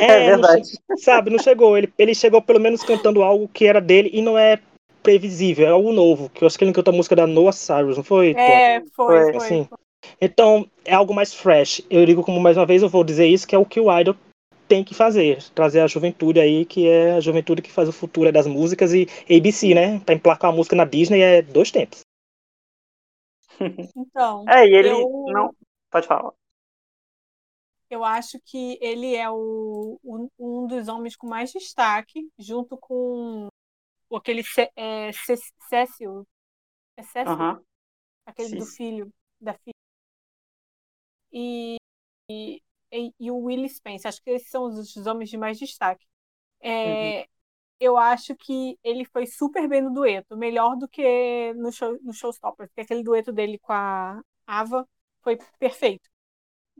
[SPEAKER 1] É
[SPEAKER 2] não
[SPEAKER 1] verdade.
[SPEAKER 2] che- sabe, não chegou. Ele, ele chegou pelo menos cantando algo que era dele e não é previsível, é algo novo. Que eu acho que ele cantou a música da Noah Cyrus, não foi?
[SPEAKER 3] É, foi,
[SPEAKER 1] Foi,
[SPEAKER 3] foi.
[SPEAKER 2] assim. Então, é algo mais fresh. Eu digo como mais uma vez eu vou dizer isso, que é o que o Idol tem que fazer. Trazer a juventude aí, que é a juventude que faz o futuro das músicas e ABC, né? Pra emplacar a música na Disney é dois tempos.
[SPEAKER 3] Então,
[SPEAKER 1] É, e ele
[SPEAKER 3] eu,
[SPEAKER 1] não. Pode falar.
[SPEAKER 3] eu acho que ele é o, um dos homens com mais destaque, junto com o- aquele é, Cé- Cécio. É Cécio?
[SPEAKER 1] Aham.
[SPEAKER 3] aquele do
[SPEAKER 1] Sim.
[SPEAKER 3] filho, da filha. E, e, e- e o Willie Spence, acho que esses são os, os homens de mais destaque. É, Eu acho que ele foi super bem no dueto, melhor do que no, show, no Showstopper, porque aquele dueto dele com a Ava foi perfeito.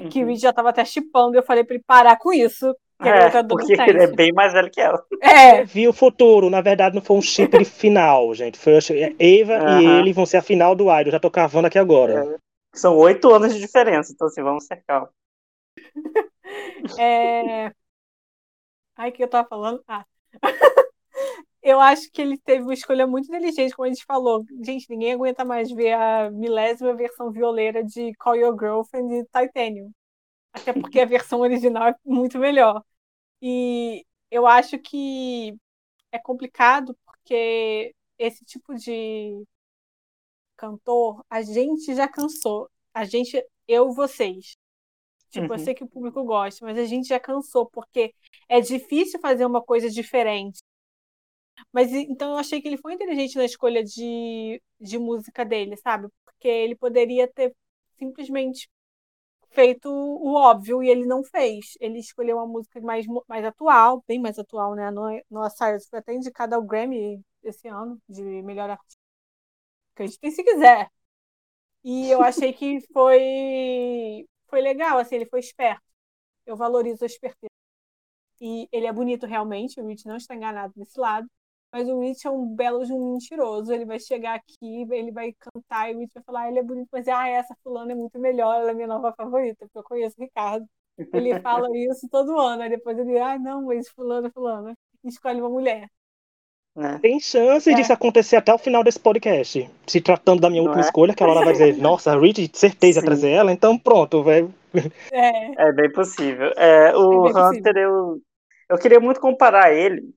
[SPEAKER 3] Que o
[SPEAKER 1] Uhum.
[SPEAKER 3] Reed já tava até chipando, eu falei pra ele parar com isso. Que
[SPEAKER 1] É,
[SPEAKER 3] é,
[SPEAKER 1] porque ele é bem mais velho que ela.
[SPEAKER 3] É,
[SPEAKER 2] Vi o futuro, na verdade não foi um chip de final, gente. Foi é, Eva e ele vão ser a final do Idol. Já tô cavando aqui agora.
[SPEAKER 1] São oito anos de diferença, então assim, vamos ser calmos.
[SPEAKER 3] É... Ai, o que eu tava falando? Ah. eu acho que ele teve uma escolha muito inteligente, como a gente falou. Gente, ninguém aguenta mais ver a milésima versão violeira de Call Your Girlfriend e Titanium. Até porque a versão original é muito melhor. E eu acho que é complicado porque esse tipo de cantor, a gente já cansou. A gente, eu, vocês. Tipo, eu
[SPEAKER 1] Uhum.
[SPEAKER 3] sei que o público gosta, mas a gente já cansou, porque é difícil fazer uma coisa diferente. Mas então eu achei que ele foi inteligente na escolha de, de música dele, sabe? Porque ele poderia ter simplesmente feito o óbvio e ele não fez. Ele escolheu uma música mais, mais atual, bem mais atual, né? Noah Noah Cyrus foi até indicada ao Grammy esse ano de melhor artista. Acreditem se quiser. E eu achei que foi foi legal, assim, ele foi esperto. Eu valorizo a esperteza. E ele é bonito realmente, o Rich não está enganado nesse lado. Mas o Rich é um belo de um mentiroso. Ele vai chegar aqui, ele vai cantar e o Rich vai falar: ah, ele é bonito, mas ah, essa fulana é muito melhor, ela é minha nova favorita, porque eu conheço o Ricardo. Ele fala isso todo ano, aí depois ele, ah, não, mas fulana, fulana. Escolhe uma mulher.
[SPEAKER 1] Né?
[SPEAKER 2] Tem chance
[SPEAKER 3] É.
[SPEAKER 2] disso acontecer até o final desse podcast. Se tratando da minha
[SPEAKER 1] Não
[SPEAKER 2] última
[SPEAKER 1] é?
[SPEAKER 2] escolha, que a Laura vai dizer, nossa, a Rich, de certeza ia
[SPEAKER 1] Sim.
[SPEAKER 2] trazer ela, então pronto, vai.
[SPEAKER 3] É,
[SPEAKER 1] É bem possível. É, o
[SPEAKER 3] É bem
[SPEAKER 1] Hunter, eu, eu queria muito comparar ele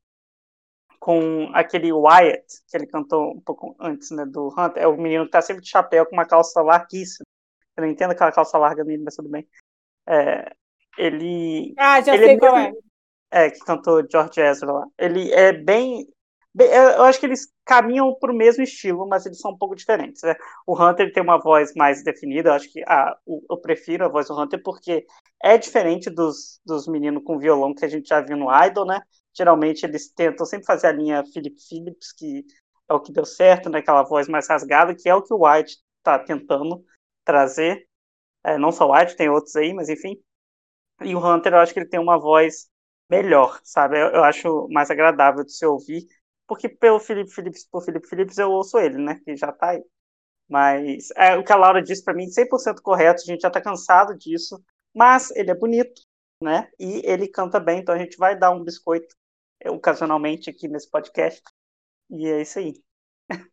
[SPEAKER 1] com aquele Wyatt, que ele cantou um pouco antes, né, do Hunter, é o menino que tá sempre de chapéu com uma calça larguíssima. Eu não entendo aquela calça larga dele, mas tudo bem. É, ele.
[SPEAKER 3] Ah, já
[SPEAKER 1] ele
[SPEAKER 3] sei
[SPEAKER 1] é
[SPEAKER 3] qual é.
[SPEAKER 1] É, que cantou George Ezra lá. Ele é bem. Eu acho que eles caminham pro mesmo estilo, mas eles são um pouco diferentes. Né? O Hunter tem uma voz mais definida. Eu acho que a, o- eu prefiro a voz do Hunter porque é diferente dos, dos meninos com violão que a gente já viu no Idol, né? Geralmente eles tentam sempre fazer a linha Philip Phillips, que é o que deu certo, né? Aquela voz mais rasgada, que é o que o White está tentando trazer. É, não só o White, tem outros aí, mas enfim. E o Hunter, eu acho que ele tem uma voz melhor, sabe? Eu, eu acho mais agradável de se ouvir, porque pelo Felipe Phillips, por Felipe Phillips eu ouço ele, né? Que já tá aí. Mas é, o que a Laura disse para mim, 100% correto, a gente já tá cansado disso, mas ele é bonito, né? E ele canta bem, então a gente vai dar um biscoito é, ocasionalmente aqui nesse podcast. E é isso aí.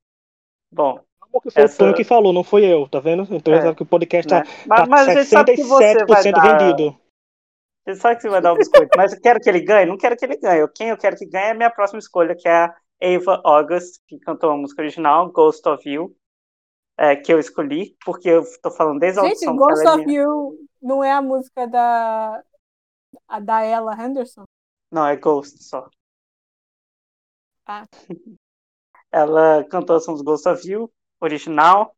[SPEAKER 1] Bom,
[SPEAKER 2] foi
[SPEAKER 1] Essa-
[SPEAKER 2] o Tonho que falou, não foi eu, tá vendo? Então
[SPEAKER 1] É,
[SPEAKER 2] que o podcast
[SPEAKER 1] né?
[SPEAKER 2] tá,
[SPEAKER 1] Mas,
[SPEAKER 2] tá
[SPEAKER 1] mas a gente sabe que você vai
[SPEAKER 2] 67%
[SPEAKER 1] dar,
[SPEAKER 2] vendido.
[SPEAKER 1] Você sabe que você vai dar o biscoito, mas eu quero que ele ganhe? Não quero que ele ganhe. Quem eu quero que ganhe é a minha próxima escolha, que é a Ava August, que cantou a música original, Ghost of You, é, que eu escolhi, porque eu tô falando desde a
[SPEAKER 3] Gente, Ghost
[SPEAKER 1] é
[SPEAKER 3] of
[SPEAKER 1] minha.
[SPEAKER 3] You não é a música da, a da Ella Henderson?
[SPEAKER 1] Não, é Ghost só.
[SPEAKER 3] Ah.
[SPEAKER 1] Ela cantou as músicas Ghost of You, original.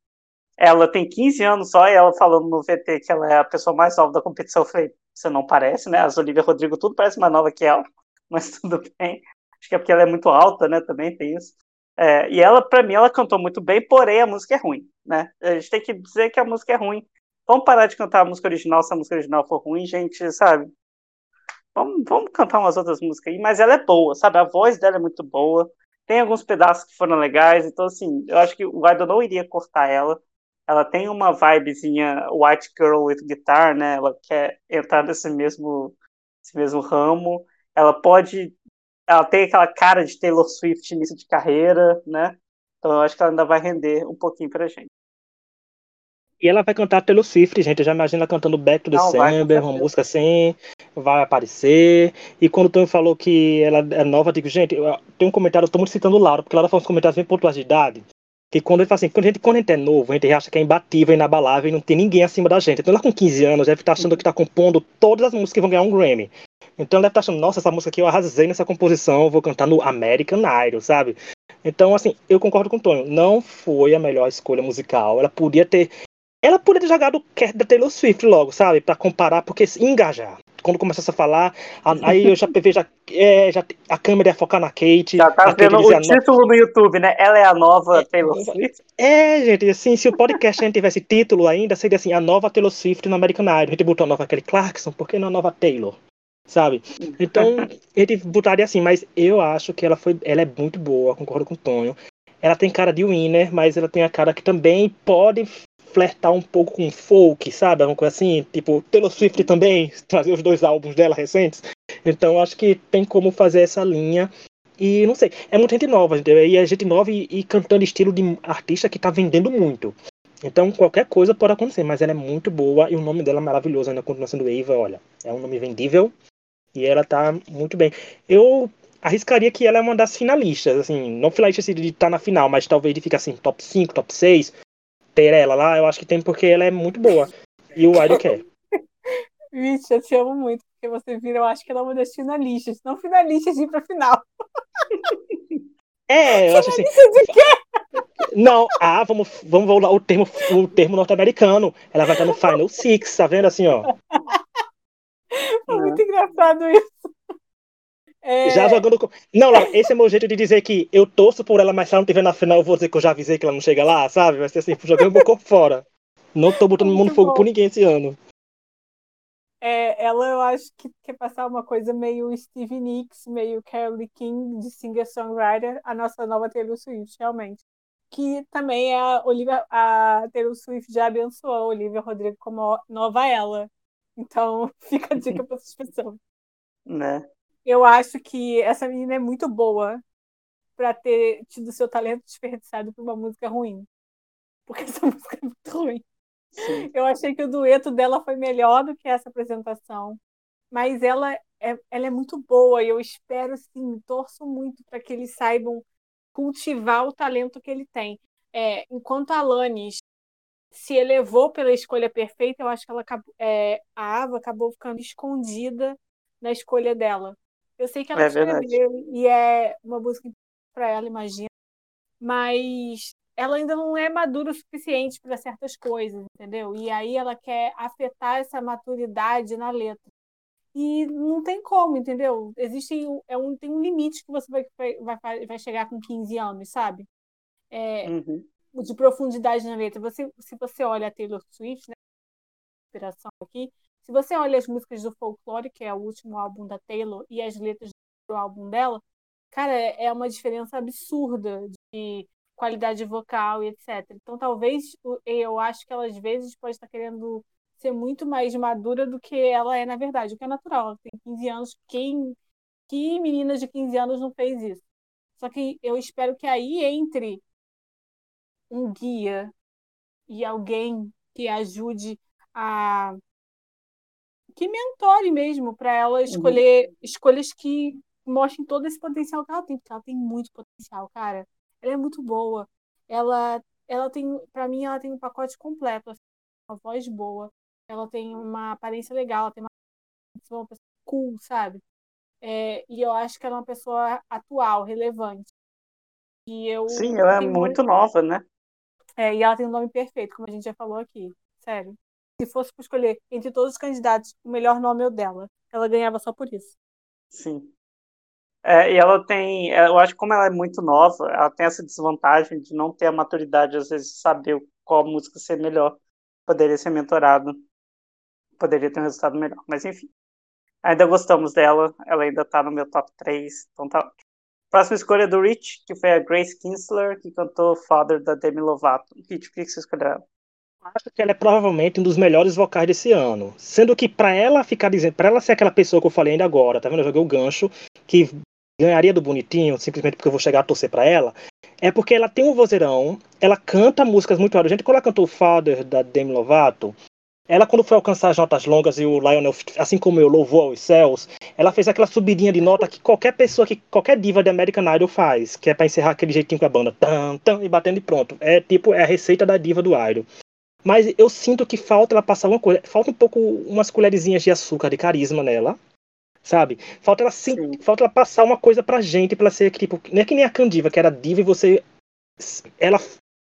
[SPEAKER 1] Ela tem 15 anos só, e ela falando no VT que ela é a pessoa mais nova da competição. Eu falei, você não parece, né? As Olivia Rodrigo, tudo parece mais nova que ela, mas tudo bem. Acho que é porque ela é muito alta, né? Também tem isso. É, e ela, pra mim, ela cantou muito bem, porém a música é ruim, né? A gente tem que dizer que a música é ruim. Vamos parar de cantar a música original se a música original for ruim, gente, sabe? Vamos, vamos cantar umas outras músicas aí, mas ela é boa, sabe? A voz dela é muito boa. Tem alguns pedaços que foram legais, então, assim, eu acho que o Idol não iria cortar ela. Ela tem uma vibezinha white girl with guitar, né? Ela quer entrar nesse mesmo, nesse mesmo ramo. Ela pode. Ela tem aquela cara de Taylor Swift início de carreira, né? Então eu acho que ela ainda vai render um pouquinho pra gente.
[SPEAKER 2] E ela vai cantar Taylor Swift, gente. Eu já imagino ela cantando Back to
[SPEAKER 1] Não,
[SPEAKER 2] December, uma música assim, vai aparecer. E quando o Tonho falou que ela é nova, eu digo, gente, tem um comentário, eu tô muito citando o Laura, porque Laura faz uns comentários bem pontuais de idade. Que quando ele fala assim, quando a, gente, quando a gente é novo, a gente acha que é imbatível, inabalável e não tem ninguém acima da gente. Então ela com 15 anos deve estar achando que está compondo todas as músicas que vão ganhar um Grammy. Então ela deve estar achando, nossa, essa música aqui eu arrasei nessa composição, vou cantar no American Idol, sabe? Então, assim, eu concordo com o Tonho. Não foi a melhor escolha musical. Ela podia ter. Ela podia ter jogado o Cat da Taylor Swift logo, sabe? Pra comparar, porque se engajar. Quando começasse a falar, aí eu já vejo a, é, já, a câmera ia focar na Kate.
[SPEAKER 1] Já tá vendo o
[SPEAKER 2] "No-
[SPEAKER 1] título no YouTube, né? Ela é a nova Taylor
[SPEAKER 2] É,
[SPEAKER 1] Swift.
[SPEAKER 2] É, gente, assim, se o podcast ainda tivesse título ainda, seria assim, a nova Taylor Swift no American Idol. A gente botou a nova Kelly Clarkson, por que não a nova Taylor? Sabe? Então, a gente botaria assim, mas eu acho que ela foi. Ela é muito boa, concordo com o Tonho. Ela tem cara de winner, mas ela tem a cara que também pode flertar um pouco com folk, sabe? Uma coisa assim, tipo, Taylor Swift também, trazer os dois álbuns dela recentes. Então, acho que tem como fazer essa linha. E não sei, é muita gente nova, entendeu? E é gente nova e, e cantando estilo de artista que tá vendendo muito. Então, qualquer coisa pode acontecer, mas ela é muito boa e o nome dela é maravilhoso, ainda continua sendo Eva, olha. É um nome vendível e ela tá muito bem. Eu arriscaria que ela é uma das finalistas, assim, não finalista de estar na final, mas talvez de ficar assim, top 5, top 6, ter ela lá, eu acho que tem porque ela é muito boa. E o Idol quer.
[SPEAKER 3] Vixe, eu te amo muito, porque você vira, eu acho que ela é uma das finalistas, não finalistas de ir pra final.
[SPEAKER 2] É, eu acho assim.
[SPEAKER 3] De quê?
[SPEAKER 2] Não, ah, vamos, vamos usar o termo, o termo norte-americano. Ela vai estar no Final Six, tá vendo assim, ó?
[SPEAKER 3] Foi muito engraçado isso. É,
[SPEAKER 2] Já jogando. com- Não, Laura, esse é meu jeito de dizer que eu torço por ela, mas se ela não estiver na final, eu vou dizer que eu já avisei que ela não chega lá, sabe? Vai ser assim, jogando meu corpo fora. Não tô botando
[SPEAKER 3] Muito
[SPEAKER 2] fogo
[SPEAKER 3] bom.
[SPEAKER 2] por ninguém esse ano.
[SPEAKER 3] é, ela eu acho que quer passar uma coisa meio Stevie Nicks, meio Carole King de singer-songwriter, a nossa nova Taylor Swift, realmente. Que também é a Olivia, a Taylor Swift já abençoou a Olivia Rodrigo como nova ela. Então, fica a dica para essas pessoas.
[SPEAKER 1] Né?
[SPEAKER 3] Eu acho que essa menina é muito boa para ter tido seu talento desperdiçado por uma música ruim. Porque essa música é muito ruim.
[SPEAKER 1] Sim.
[SPEAKER 3] Eu achei que o dueto dela foi melhor do que essa apresentação. mas ela é, ela é muito boa e eu espero, sim, torço muito para que eles saibam cultivar o talento que ele tem. É, enquanto a Alanis se elevou pela escolha perfeita, eu acho que ela é, a Ava acabou ficando escondida na escolha dela. Eu sei que ela é escreveu e é uma música para ela, imagina, mas ela ainda não é madura o suficiente para certas coisas, entendeu? E aí ela quer afetar essa maturidade na letra. E não tem como, entendeu? Existe é um, tem um limite que você vai, vai, vai chegar com 15 anos, sabe? É, uhum. De profundidade na letra. Você, se você olha a Taylor Swift, né? Inspiração aqui. Se você olha as músicas do Folklore, que é o último álbum da Taylor, e as letras do álbum dela, cara, é, uma diferença absurda de qualidade vocal e etc. Então, talvez eu acho que ela às vezes pode estar querendo ser muito mais madura do que ela é na verdade, o que é natural. Ela tem 15 anos, quem que menina de 15 anos não fez isso? Só que eu espero que aí entre um guia e alguém que ajude a que mentore mesmo para ela uhum. escolher uhum. escolhas que mostrem todo esse potencial que ela tem, porque ela tem muito potencial, cara. Ela é muito boa. Ela, ela tem, para mim, ela tem um pacote completo. Assim, uma voz boa, ela tem uma aparência legal, ela tem uma, uma pessoa cool, sabe? É, e eu acho que ela é uma pessoa atual, relevante. E eu
[SPEAKER 1] Sim, ela é muito nova, né?
[SPEAKER 3] É, e ela tem um nome perfeito, como a gente já falou aqui. Sério. Se fosse para escolher entre todos os candidatos, o melhor nome é o dela. Ela ganhava só por isso.
[SPEAKER 1] Sim. É, e ela tem, é, eu acho que como ela é muito nova, ela tem essa desvantagem de não ter a maturidade, às vezes, de saber qual música ser melhor. Poderia ser mentorado, poderia ter um resultado melhor. Mas enfim, ainda gostamos dela, ela ainda tá no meu top 3, então tá Próxima escolha é do Rich, que foi a Grace Kinsler, que cantou Father da Demi Lovato. Rich, por que você escolheu?
[SPEAKER 2] Acho que ela é provavelmente um dos melhores vocais desse ano. Sendo que para ela ficar dizendo, para ela ser aquela pessoa que eu falei ainda agora, tá vendo? Eu joguei o gancho, que ganharia do bonitinho, simplesmente porque eu vou chegar a torcer para ela, é porque ela tem um vozeirão, ela canta músicas muito altas. Gente, quando ela cantou Father da Demi Lovato, ela quando foi alcançar as notas longas e o Lionel, assim como eu, louvou aos céus, ela fez aquela subidinha de nota que qualquer pessoa, que qualquer diva de American Idol faz, que é para encerrar aquele jeitinho com a banda, tam, tam, e batendo e pronto. É tipo, é a receita da diva do Idol. Mas eu sinto que falta ela passar uma coisa, falta um pouco umas colherzinhas de açúcar, de carisma nela sabe? Falta ela sim, sim, falta ela passar uma coisa pra gente, pra ela ser tipo, não é que nem a Candiva, que era diva e você ela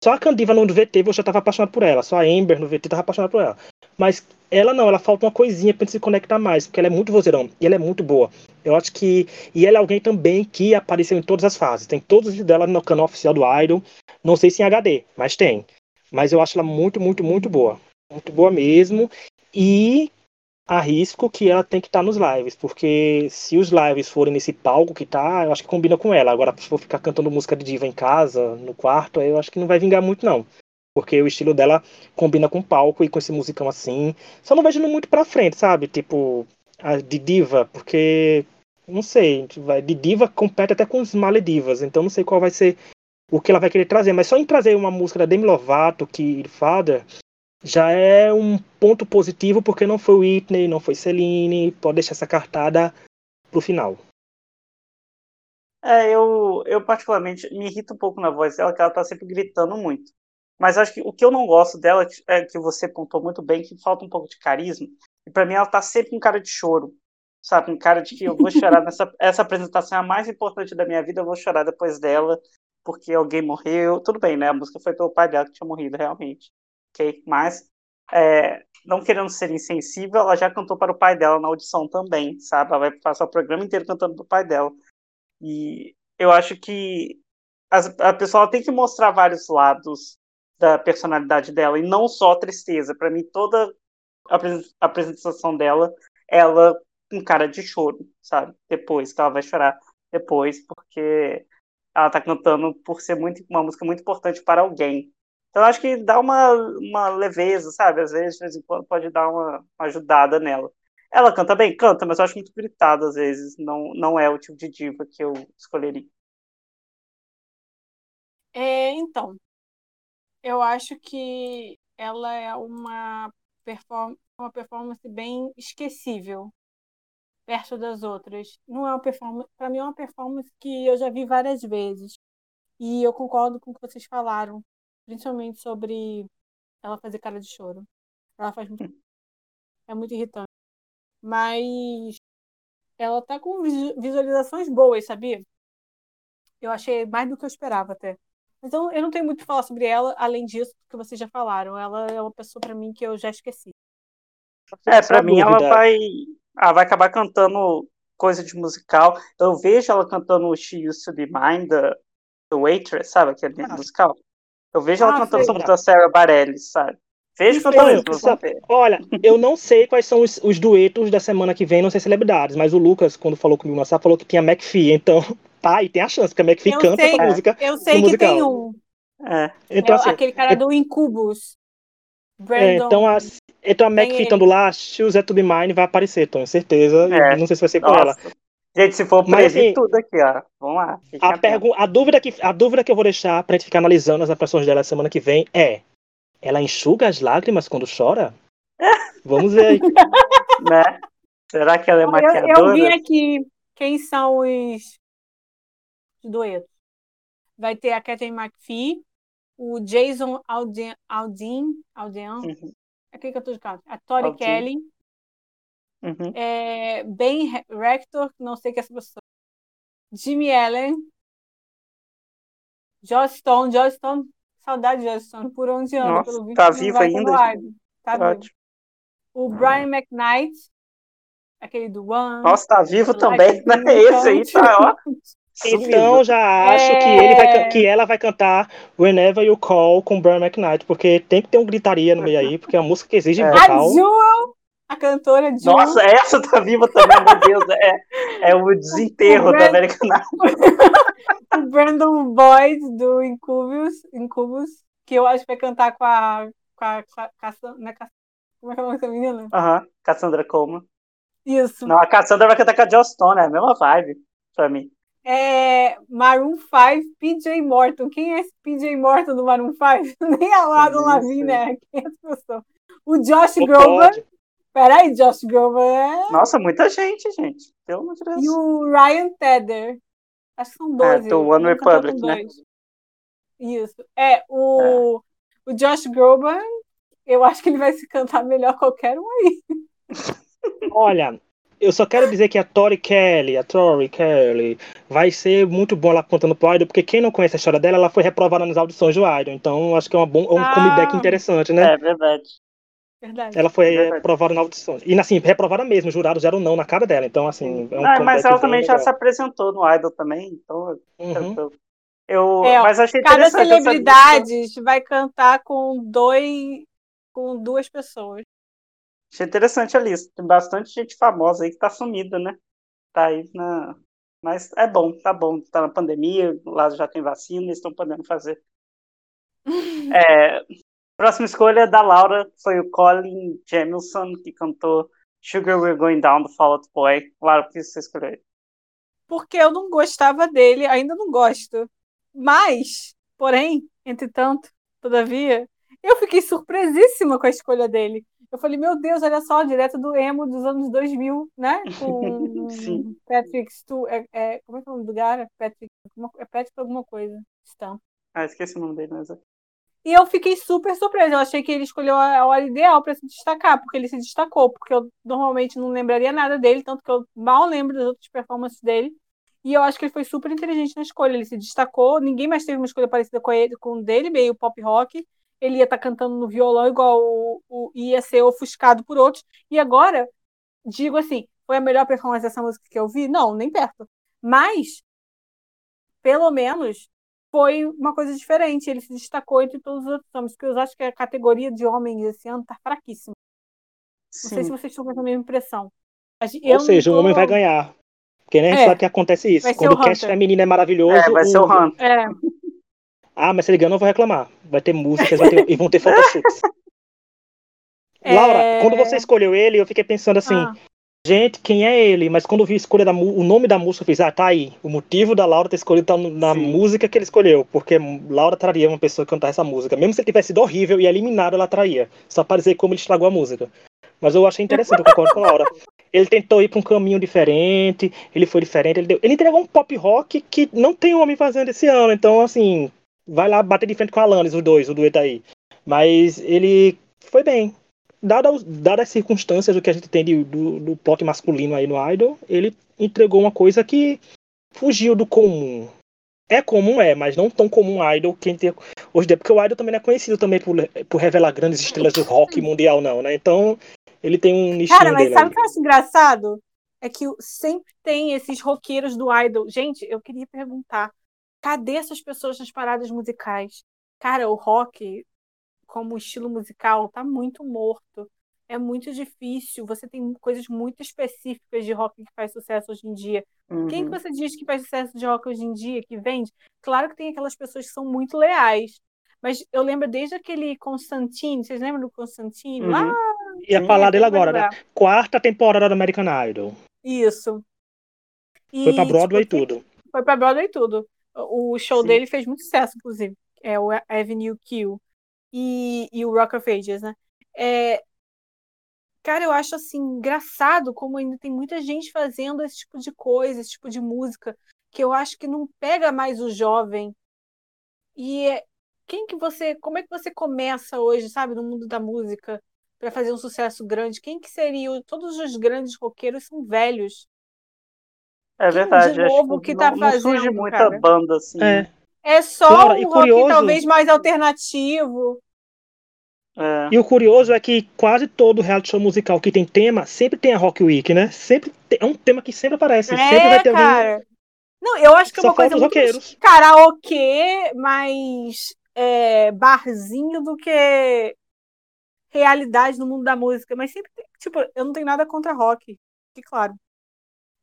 [SPEAKER 2] só a Candiva no VT você já tava apaixonado por ela, só a Amber no VT tava apaixonado por ela. Mas ela não, ela falta uma coisinha pra gente se conectar mais, porque ela é muito vozeirão e ela é muito boa. Eu acho que. E ela é alguém também que apareceu em todas as fases. Tem todos os dela no canal oficial do Idol. Não sei se em HD, mas tem. Mas eu acho ela muito, muito, muito boa. Muito boa mesmo. E arrisco que ela tem que estar tá nos lives, porque se os lives forem nesse palco que tá, eu acho que combina com ela. Agora, se for ficar cantando música de diva em casa, no quarto, eu acho que não vai vingar muito, não. Porque o estilo dela combina com o palco e com esse musicão assim. Só não vejo muito pra frente, sabe? Tipo, a de diva, porque. Não sei, de diva compete até com os maledivas, então não sei qual vai ser o que ela vai querer trazer. Mas só em trazer uma música da Demi Lovato, que Father, já é um ponto positivo porque não foi Whitney, não foi Celine, pode deixar essa cartada pro final.
[SPEAKER 1] É, eu, eu particularmente me irrita um pouco na voz dela, que ela tá sempre gritando muito. Mas acho que o que eu não gosto dela é que você pontou muito bem, que falta um pouco de carisma. E para mim ela tá sempre com cara de choro. Sabe, com cara de que eu vou chorar nessa essa apresentação é a mais importante da minha vida, eu vou chorar depois dela, porque alguém morreu. Tudo bem, né? A música foi pelo pai dela que tinha morrido realmente ok? Mas, é, não querendo ser insensível, ela já cantou para o pai dela na audição também, sabe? Ela vai passar o programa inteiro cantando para o pai dela. E eu acho que a, a pessoa tem que mostrar vários lados da personalidade dela, e não só tristeza. Para mim, toda a apresentação dela, ela com cara de choro, sabe? Depois, que ela vai chorar depois, porque ela tá cantando por ser muito, uma música muito importante para alguém, então, acho que dá uma, uma leveza, sabe? Às vezes, de vez em quando, pode dar uma, uma ajudada nela. Ela canta bem? Canta, mas eu acho muito gritada às vezes. Não, não é o tipo de diva que eu escolheria.
[SPEAKER 3] É, então, eu acho que ela é uma, perform uma performance bem esquecível. perto das outras. Não é uma performance, para mim é uma performance que eu já vi várias vezes. E eu concordo com o que vocês falaram, principalmente sobre ela fazer cara de choro. Ela faz muito é muito irritante. Mas ela tá com visualizações boas, sabia? Eu achei mais do que eu esperava até. Então, eu não tenho muito o que falar sobre ela, além disso que vocês já falaram. Ela é uma pessoa para mim que eu já esqueci.
[SPEAKER 1] É, para mim ela vai, ela vai acabar cantando coisa de musical. Eu vejo ela cantando She Used to Be Mine, the, the Waitress, sabe? Aquele ah. musical. Eu vejo ela ah, cantando sobre a Sarah Bareilles, sabe? Vejo cantando isso.
[SPEAKER 2] Olha, eu não sei quais são os, os, duetos da semana que vem, não sei celebridades, mas o Lucas, quando falou comigo no WhatsApp, falou que tinha McPhee, então tá, e tem a chance, porque a McPhee eu canta sei, essa música.
[SPEAKER 3] Eu sei que musical. tem um.
[SPEAKER 1] É.
[SPEAKER 3] Então, é, assim, aquele cara é, do Incubus.
[SPEAKER 2] É, então, a, então a McPhee estando lá, Choose to Be Mine vai aparecer, tenho certeza. É. Não sei se vai ser com ela.
[SPEAKER 1] Gente, se for Mas, assim, tudo aqui, ó. Vamos lá.
[SPEAKER 2] A, pergu a, dúvida que, a dúvida que eu vou deixar pra gente ficar analisando as atuações dela semana que vem é: ela enxuga as lágrimas quando chora? Vamos ver aí.
[SPEAKER 1] né? Será que ela é maquiadora?
[SPEAKER 3] Eu, eu vi aqui quem são os duetos. Vai ter a Catherine McPhee, o Jason Aldean, Aldean, Aldean uhum. é quem que eu tô de cara? A Tori Aldean. Kelly, uhum. é, Ben Rector, não sei que é essa pessoa, Jimmy Allen, Joss Stone, Joss Stone, saudade de Joss Stone, por onde anda, Nossa, pelo.
[SPEAKER 1] Tá vivo ainda?
[SPEAKER 3] Tá Ótimo. vivo. O Brian McKnight, aquele do One.
[SPEAKER 1] Nossa, tá vivo também, né? Esse aí tá, ó.
[SPEAKER 2] Então já acho é... que, ele vai, que ela vai cantar Whenever You Call com Brian McKnight, porque tem que ter um gritaria no meio aí, porque é uma música que exige é. vocal.
[SPEAKER 3] A Jewel, a cantora Jewel.
[SPEAKER 1] Nossa, essa tá viva também, meu Deus. É, é o desenterro o Brand... da American
[SPEAKER 3] O Brandon Boyd do Incubus, Incubus, que eu acho que vai cantar com a. Com a, com a, com a como é que é o nome dessa menina?
[SPEAKER 1] Aham. Cassandra Coleman.
[SPEAKER 3] Isso.
[SPEAKER 1] Não, a Cassandra vai cantar com a Joss Stone, é a mesma vibe pra mim.
[SPEAKER 3] É, Maroon 5, PJ Morton. Quem é esse PJ Morton do Maroon 5? Nem a Adam Lavigne, né? Quem é essa pessoa? O Josh o Groban. Peraí, Josh Groban é...
[SPEAKER 1] Nossa, muita gente, gente. Pelo amor de Deus.
[SPEAKER 3] E o Ryan Tedder. Acho que são 12.
[SPEAKER 1] É, do One Republic, né?
[SPEAKER 3] Isso. É, o, é. o Josh Groban, eu acho que ele vai se cantar melhor qualquer um aí.
[SPEAKER 2] Olha, eu só quero dizer que a Tori Kelly, a Tori Kelly, vai ser muito bom ela contando pro Idol, porque quem não conhece a história dela, ela foi reprovada nas audições do Idol. Então, acho que é, uma bom, é um ah, comeback interessante, né?
[SPEAKER 1] É verdade.
[SPEAKER 3] Verdade.
[SPEAKER 2] Ela foi
[SPEAKER 1] verdade.
[SPEAKER 2] reprovada na audição. E assim, reprovada mesmo, os jurados deram não na cara dela. Então, assim,
[SPEAKER 1] é um ah, Mas ela também já se apresentou no Idol também, então. Uhum. Eu, eu
[SPEAKER 3] é,
[SPEAKER 1] mas achei
[SPEAKER 3] cada celebridade vai cantar com dois com duas pessoas.
[SPEAKER 1] Achei interessante a lista. Tem bastante gente famosa aí que tá sumida, né? Tá aí na. Mas é bom, tá bom. Tá na pandemia, lá já tem vacina, eles estão podendo fazer. é, próxima escolha da Laura foi o Colin Jamilson, que cantou Sugar We're Going Down do Fall Out Boy. Laura, por que você escolheu
[SPEAKER 3] Porque eu não gostava dele, ainda não gosto. Mas, porém, entretanto, todavia, eu fiquei surpresíssima com a escolha dele. Eu falei, meu Deus, olha só, direto do emo dos anos 2000, né? Com
[SPEAKER 1] Sim.
[SPEAKER 3] Patrick Stu, é, é, como é que é o nome do cara? Patrick, é Patrick alguma coisa, Stamp.
[SPEAKER 1] Ah, esqueci o nome dele, mas...
[SPEAKER 3] E eu fiquei super surpresa. Eu achei que ele escolheu a hora ideal para se destacar, porque ele se destacou, porque eu normalmente não lembraria nada dele, tanto que eu mal lembro das outras performances dele. E eu acho que ele foi super inteligente na escolha. Ele se destacou, ninguém mais teve uma escolha parecida com ele, com dele, meio pop rock ele ia estar tá cantando no violão igual o, o, ia ser ofuscado por outros. E agora, digo assim, foi a melhor performance dessa música que eu vi? Não, nem perto. Mas, pelo menos, foi uma coisa diferente. Ele se destacou entre todos os outros homens, porque eu acho que a categoria de homens esse ano tá fraquíssima. Não sei se vocês estão com essa mesma impressão.
[SPEAKER 2] Eu Ou seja, tô... o homem vai ganhar. Porque né, a gente é, sabe que acontece isso. Quando o, o cast feminino é maravilhoso. É,
[SPEAKER 1] vai o... ser o Hunter.
[SPEAKER 3] É.
[SPEAKER 2] Ah, mas se ele ganhar, não vou reclamar. Vai ter músicas vai ter... e vão ter photoshoots. É... Laura, quando você escolheu ele, eu fiquei pensando assim, ah. Gente, quem é ele? Mas quando eu vi a escolha da o nome da música, eu fiz, ah, tá aí. O motivo da Laura ter escolhido tá na Sim. música que ele escolheu. Porque Laura traria uma pessoa cantar essa música. Mesmo se ele tivesse sido horrível e eliminado, ela traria. Só para dizer como ele estragou a música. Mas eu achei interessante, eu concordo com a Laura. ele tentou ir para um caminho diferente, ele foi diferente, ele, deu, ele entregou um pop rock que não tem homem fazendo esse ano, então assim, vai lá bater de frente com a Alanis, os dois, o dueto aí. Mas ele foi bem. Dadas, dadas as circunstâncias do que a gente tem de, do, do plot masculino aí no Idol, ele entregou uma coisa que fugiu do comum. É comum, é, mas não tão comum o Idol quem tem hoje em dia, porque o Idol também não é conhecido também por, por revelar grandes estrelas do rock mundial, não, né? Então, ele tem um nicho.
[SPEAKER 3] Cara, mas sabe o que eu acho engraçado? É que sempre tem esses roqueiros do Idol. Gente, eu queria perguntar: cadê essas pessoas nas paradas musicais? Cara, o rock, como estilo musical, tá muito morto. É muito difícil. Você tem coisas muito específicas de rock que faz sucesso hoje em dia. Uhum. Quem que você diz que faz sucesso de rock hoje em dia, que vende? Claro que tem aquelas pessoas que são muito leais. Mas eu lembro desde aquele Constantine, vocês lembram do Constantine? Uhum. Lá
[SPEAKER 2] Ia falar dele agora, né? Quarta temporada do American Idol.
[SPEAKER 3] Isso.
[SPEAKER 2] E, foi pra Broadway tipo, tudo.
[SPEAKER 3] Foi pra Broadway tudo. O show Sim. dele fez muito sucesso, inclusive. É o Avenue Q. E, e o Rock of Ages, né? É, cara, eu acho assim, engraçado como ainda tem muita gente fazendo esse tipo de coisa, esse tipo de música, que eu acho que não pega mais o jovem. E é, quem que você, como é que você começa hoje, sabe, no mundo da música? para fazer um sucesso grande, quem que seria? Todos os grandes roqueiros são velhos.
[SPEAKER 1] É verdade. De novo que, que tá não, fazendo, não surge muita cara? banda assim.
[SPEAKER 3] É, é só Laura, um rock curioso... talvez mais alternativo.
[SPEAKER 2] É. E o curioso é que quase todo reality show musical que tem tema sempre tem a Rock Week, né? Sempre tem, é um tema que sempre aparece. É, sempre vai ter
[SPEAKER 3] cara. Alguém... Não, eu acho que é uma coisa muito roqueiros. karaokê, mais é, barzinho do que realidade no mundo da música, mas sempre tem, tipo, eu não tenho nada contra rock, que claro,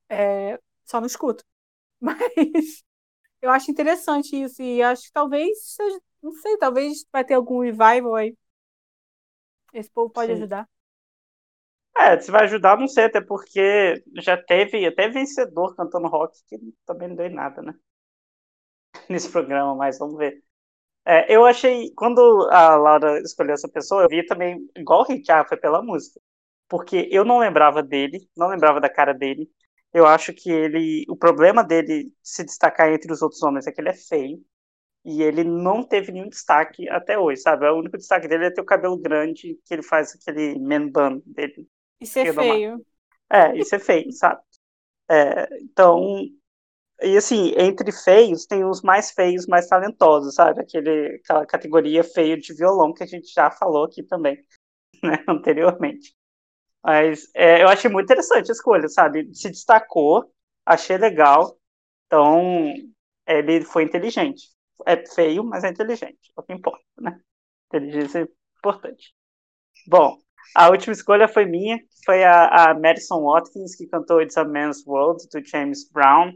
[SPEAKER 3] é, só não escuto. Mas eu acho interessante isso e acho que talvez seja, não sei, talvez vai ter algum revival aí. Esse povo pode Sim. ajudar.
[SPEAKER 1] É, se vai ajudar, não sei, até porque já teve até vencedor cantando rock, que também não deu em nada, né? Nesse programa, mas vamos ver. É, eu achei, quando a Laura escolheu essa pessoa, eu vi também, igual o Rick, ah, foi pela música. Porque eu não lembrava dele, não lembrava da cara dele. Eu acho que ele, o problema dele se destacar entre os outros homens é que ele é feio. E ele não teve nenhum destaque até hoje, sabe? O único destaque dele é ter o cabelo grande, que ele faz aquele man bun dele.
[SPEAKER 3] E ser feio.
[SPEAKER 1] É, e ser feio, sabe? É, então, e assim, entre feios, tem os mais feios, mais talentosos, sabe? Aquele, aquela categoria feio de violão que a gente já falou aqui também, né, anteriormente. Mas é, eu achei muito interessante a escolha, sabe? Se destacou, achei legal. Então, ele foi inteligente. É feio, mas é inteligente. É o que importa, né? Inteligência é importante. Bom, a última escolha foi minha, foi a, a Madison Watkins, que cantou It's a Man's World, do James Brown.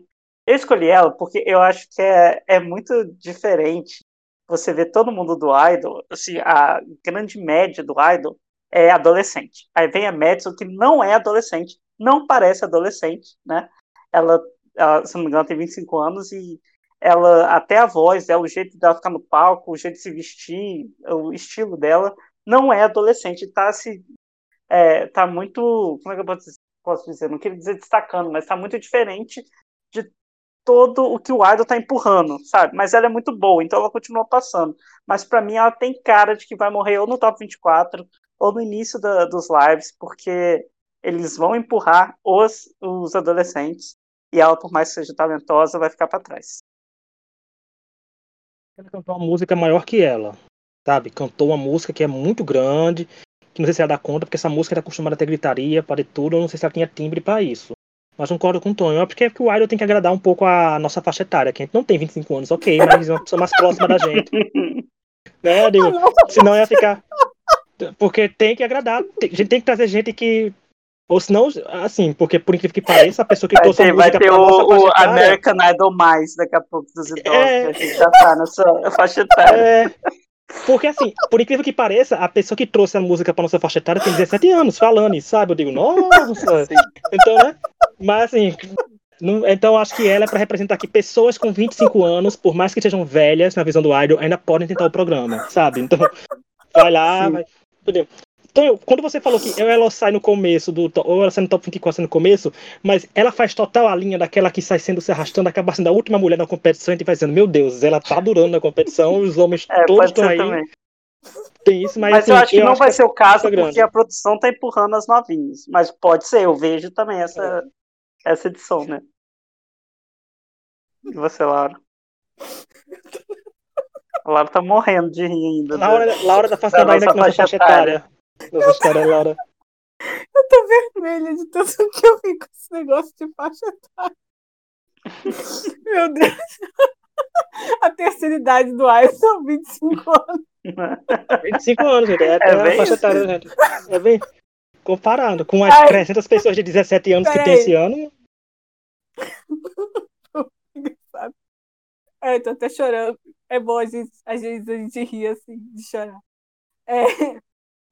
[SPEAKER 1] Eu escolhi ela porque eu acho que é, é muito diferente você ver todo mundo do Idol, assim, a grande média do Idol é adolescente. Aí vem a Madison, que não é adolescente, não parece adolescente, né? Ela, ela, se não me engano, tem 25 anos e ela, até a voz dela, o jeito dela ficar no palco, o jeito de se vestir, o estilo dela, não é adolescente, tá se. É, tá muito. Como é que eu posso dizer? Posso dizer? Não queria dizer destacando, mas tá muito diferente de todo o que o Idol tá empurrando, sabe? Mas ela é muito boa, então ela continua passando. Mas para mim ela tem cara de que vai morrer ou no top 24 ou no início da, dos lives, porque eles vão empurrar os, os adolescentes e ela, por mais que seja talentosa, vai ficar para trás.
[SPEAKER 2] Ela cantou uma música maior que ela, sabe? Cantou uma música que é muito grande, que não sei se ela dá conta, porque essa música era acostumada a ter gritaria, para tudo, eu não sei se ela tinha timbre para isso. Mas concordo com o Tonho. É porque, é porque o Idol tem que agradar um pouco a nossa faixa etária, que a gente não tem 25 anos, ok, mas é uma pessoa mais próxima da gente. né, digo, senão ia ficar. Porque tem que agradar. A gente tem que trazer gente que. Ou senão, assim, porque por incrível que pareça, a pessoa que trouxe a música
[SPEAKER 1] vai ter o, o American Idol mais daqui a pouco dos idosos, é... a gente já tá nessa faixa etária. É...
[SPEAKER 2] Porque assim, por incrível que pareça, a pessoa que trouxe a música pra nossa faixa etária tem 17 anos falando sabe? Eu digo, nossa! Então, né? Mas assim, não, então acho que ela é para representar aqui pessoas com 25 anos, por mais que sejam velhas na visão do Idol, ainda podem tentar o programa, sabe? Então, vai lá, vai. Então, quando você falou que ela sai no começo do. Ou ela sai no top 24 no começo, mas ela faz total a linha daquela que sai sendo se arrastando, acaba sendo a última mulher na competição e a gente vai dizendo, meu Deus, ela tá durando na competição, os homens
[SPEAKER 1] É,
[SPEAKER 2] todos estão aí.
[SPEAKER 1] também.
[SPEAKER 2] Tem isso, mas,
[SPEAKER 1] Mas,
[SPEAKER 2] assim,
[SPEAKER 1] eu acho que não vai
[SPEAKER 2] é
[SPEAKER 1] ser o caso
[SPEAKER 2] grande.
[SPEAKER 1] porque a produção tá empurrando as novinhas. Mas pode ser, eu vejo também essa, essa edição, né? E você, Laura? A Laura tá morrendo de rir ainda. né?
[SPEAKER 2] Laura, Laura tá fazendo
[SPEAKER 1] Da
[SPEAKER 2] ainda
[SPEAKER 1] nossa
[SPEAKER 2] com nossa
[SPEAKER 1] faixa
[SPEAKER 2] etária. Nossa história, Laura.
[SPEAKER 3] Eu tô vermelha de tanto que eu vi com esse negócio de faixa etária. Meu Deus. A terceira idade do Ais são 25 anos.
[SPEAKER 2] 25 anos, gente. É, até
[SPEAKER 1] bem
[SPEAKER 2] faixa
[SPEAKER 1] isso.
[SPEAKER 2] etária, gente. É bem. Comparando com as
[SPEAKER 3] Ai.
[SPEAKER 2] 300 pessoas de 17 anos que tem
[SPEAKER 3] Peraí.
[SPEAKER 2] esse ano.
[SPEAKER 3] É, tô até chorando. É bom, a gente, às vezes a gente ri assim, de chorar. É,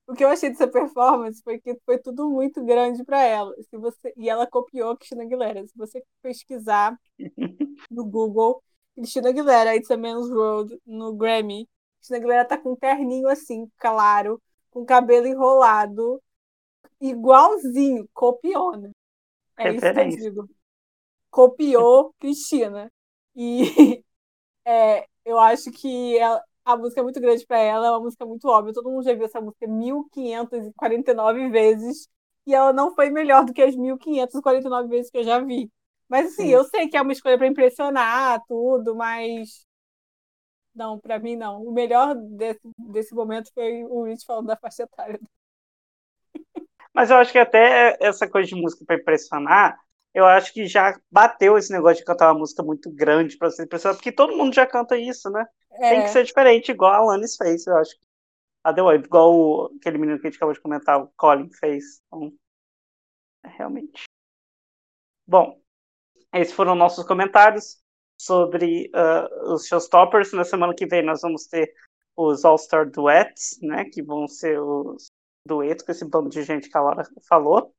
[SPEAKER 3] o que eu achei dessa performance foi que foi tudo muito grande para ela. Se você, e ela copiou a Cristina Aguilera. Se você pesquisar no Google, Cristina Aguilera, It's a Man's World, no Grammy, Cristina Aguilera tá com um terninho assim, claro, com cabelo enrolado, igualzinho, copiou, né? É isso que eu digo. Copiou Cristina. E é, eu acho que ela- a música é muito grande para ela, é uma música muito óbvia. Todo mundo já viu essa música 1549 vezes. E ela não foi melhor do que as 1549 vezes que eu já vi. Mas assim,
[SPEAKER 1] Sim.
[SPEAKER 3] eu sei que é uma escolha para impressionar, tudo, mas. Não, para mim não. O melhor desse, desse momento foi o Rich falando da faixa etária.
[SPEAKER 1] Mas eu acho que até essa coisa de música para impressionar, eu acho que já bateu esse negócio de cantar uma música muito grande para ser impressionante, porque todo mundo já canta isso, né? Tem
[SPEAKER 3] É,
[SPEAKER 1] que ser diferente, igual a Alanis fez, eu acho. A The igual o- aquele menino que a gente acabou de comentar, o Colin fez. Então, é, realmente. Bom, esses foram nossos comentários sobre ah, os showstoppers. Na semana que vem nós vamos ter os All-Star Duets, né? Que vão ser os duetos com esse bando de gente que a Laura falou.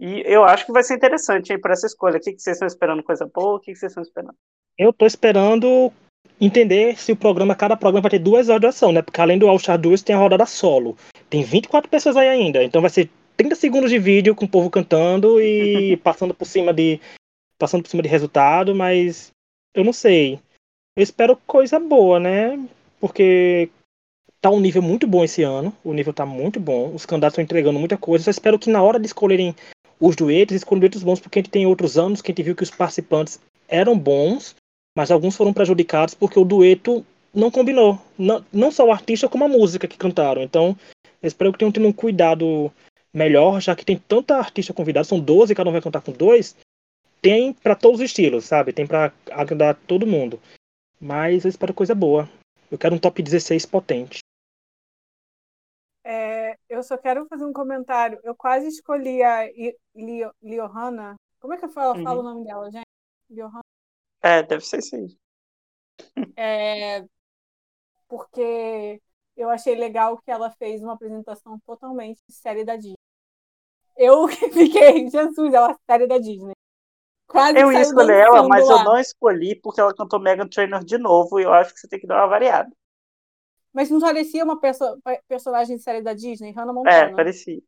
[SPEAKER 1] E eu acho que vai ser interessante aí para essa escolha. O que, que vocês estão esperando? Coisa boa? O que, que vocês estão esperando?
[SPEAKER 2] eu tô esperando entender se o programa, cada programa vai ter duas horas de duração, né? Porque além do All Star 2 tem a rodada solo. Tem 24 pessoas aí ainda, então vai ser 30 segundos de vídeo com o povo cantando e passando por cima de passando por cima de resultado, mas eu não sei. Eu espero coisa boa, né? Porque tá um nível muito bom esse ano, o nível tá muito bom, os candidatos estão entregando muita coisa. Só espero que na hora de escolherem os duetos, escolham duetos bons, porque a gente tem outros anos que a gente viu que os participantes eram bons, mas alguns foram prejudicados porque o dueto não combinou. Não, não só o artista, como a música que cantaram. Então, espero que tenham tido um cuidado melhor, já que tem tanta artista convidada, são 12, cada um vai cantar com dois. Tem para todos os estilos, sabe? Tem para agradar todo mundo. Mas eu espero coisa boa. Eu quero um top 16 potente.
[SPEAKER 3] Eu só quero fazer um comentário. Eu quase escolhi a I- Lio- Liohana. Como é que eu falo,
[SPEAKER 1] Uhum.
[SPEAKER 3] falo o nome dela, gente? Liohana.
[SPEAKER 1] É, deve ser isso aí.
[SPEAKER 3] É, porque eu achei legal que ela fez uma apresentação totalmente série da Disney. Eu fiquei, Jesus, ela é série da Disney. Quase
[SPEAKER 1] Eu ia escolher ela, mas
[SPEAKER 3] lá.
[SPEAKER 1] eu não escolhi porque ela cantou Megan Trainor de novo e eu acho que você tem que dar uma variada.
[SPEAKER 3] Mas não parecia uma perso- personagem de série da Disney, Hannah
[SPEAKER 1] É,
[SPEAKER 3] Montana.
[SPEAKER 1] parecia.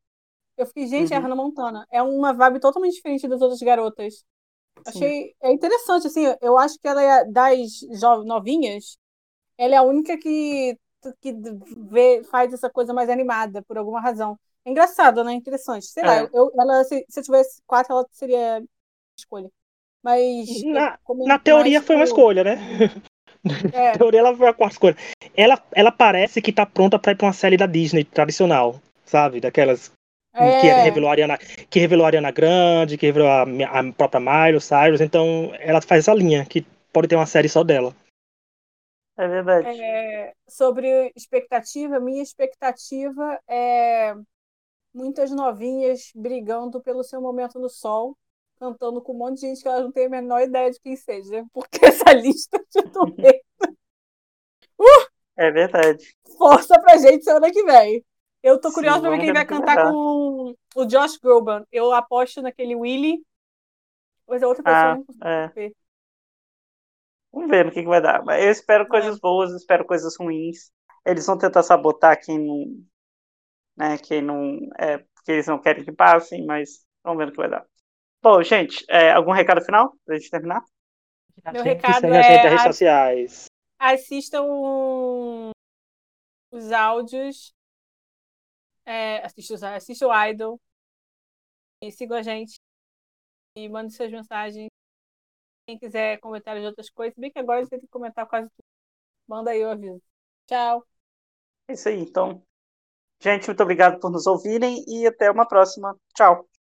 [SPEAKER 3] Eu fiquei, gente, é a
[SPEAKER 1] Uhum.
[SPEAKER 3] Hannah Montana. É uma vibe totalmente diferente das outras garotas.
[SPEAKER 1] Sim.
[SPEAKER 3] Achei é interessante, assim, eu acho que ela é das novinhas, ela é a única que, que vê, faz essa coisa mais animada, por alguma razão. É engraçado, né? Interessante. Sei lá,
[SPEAKER 1] É.
[SPEAKER 3] eu, ela, se, se eu tivesse quatro, ela seria escolha. Mas.
[SPEAKER 2] Na, na teoria foi uma escolha, né?
[SPEAKER 3] É,
[SPEAKER 2] Na teoria ela foi a quarta escolha. Ela, ela parece que tá pronta pra ir pra uma série da Disney tradicional, sabe? Daquelas que
[SPEAKER 3] é,
[SPEAKER 2] revelou a Ariana, que revelou a Ariana Grande, que revelou a, a própria Miley Cyrus, então ela faz essa linha, que pode ter uma série só dela.
[SPEAKER 1] É verdade.
[SPEAKER 3] é, sobre expectativa, minha expectativa é muitas novinhas brigando pelo seu momento no sol, cantando com um monte de gente que elas não têm a menor ideia de quem seja, porque essa lista de dueto
[SPEAKER 1] É verdade.
[SPEAKER 3] força pra gente semana que vem. Eu tô
[SPEAKER 1] Sim,
[SPEAKER 3] curiosa pra ver quem vai
[SPEAKER 1] no
[SPEAKER 3] cantar com o Josh Groban. Eu aposto naquele Willie, mas a outra pessoa
[SPEAKER 1] Ah,
[SPEAKER 3] não consigo
[SPEAKER 1] é.
[SPEAKER 3] ver.
[SPEAKER 1] Vamos ver no que, que vai dar. Eu espero
[SPEAKER 3] É.
[SPEAKER 1] coisas boas, espero coisas ruins. Eles vão tentar sabotar quem não, né? Que não é que eles não querem que passem, mas vamos ver o que vai dar. Bom, gente, é, algum recado final pra gente terminar?
[SPEAKER 3] Meu recado
[SPEAKER 2] segue a gente
[SPEAKER 3] é
[SPEAKER 2] nas redes sociais.
[SPEAKER 3] assistam os áudios, é, assistam o Idol e sigam a gente e mandem suas mensagens. Quem quiser comentários de outras coisas, bem que agora a gente tem que comentar quase tudo. Manda aí o aviso. Tchau.
[SPEAKER 1] É isso aí, então. Gente, muito obrigado por nos ouvirem e até uma próxima. Tchau.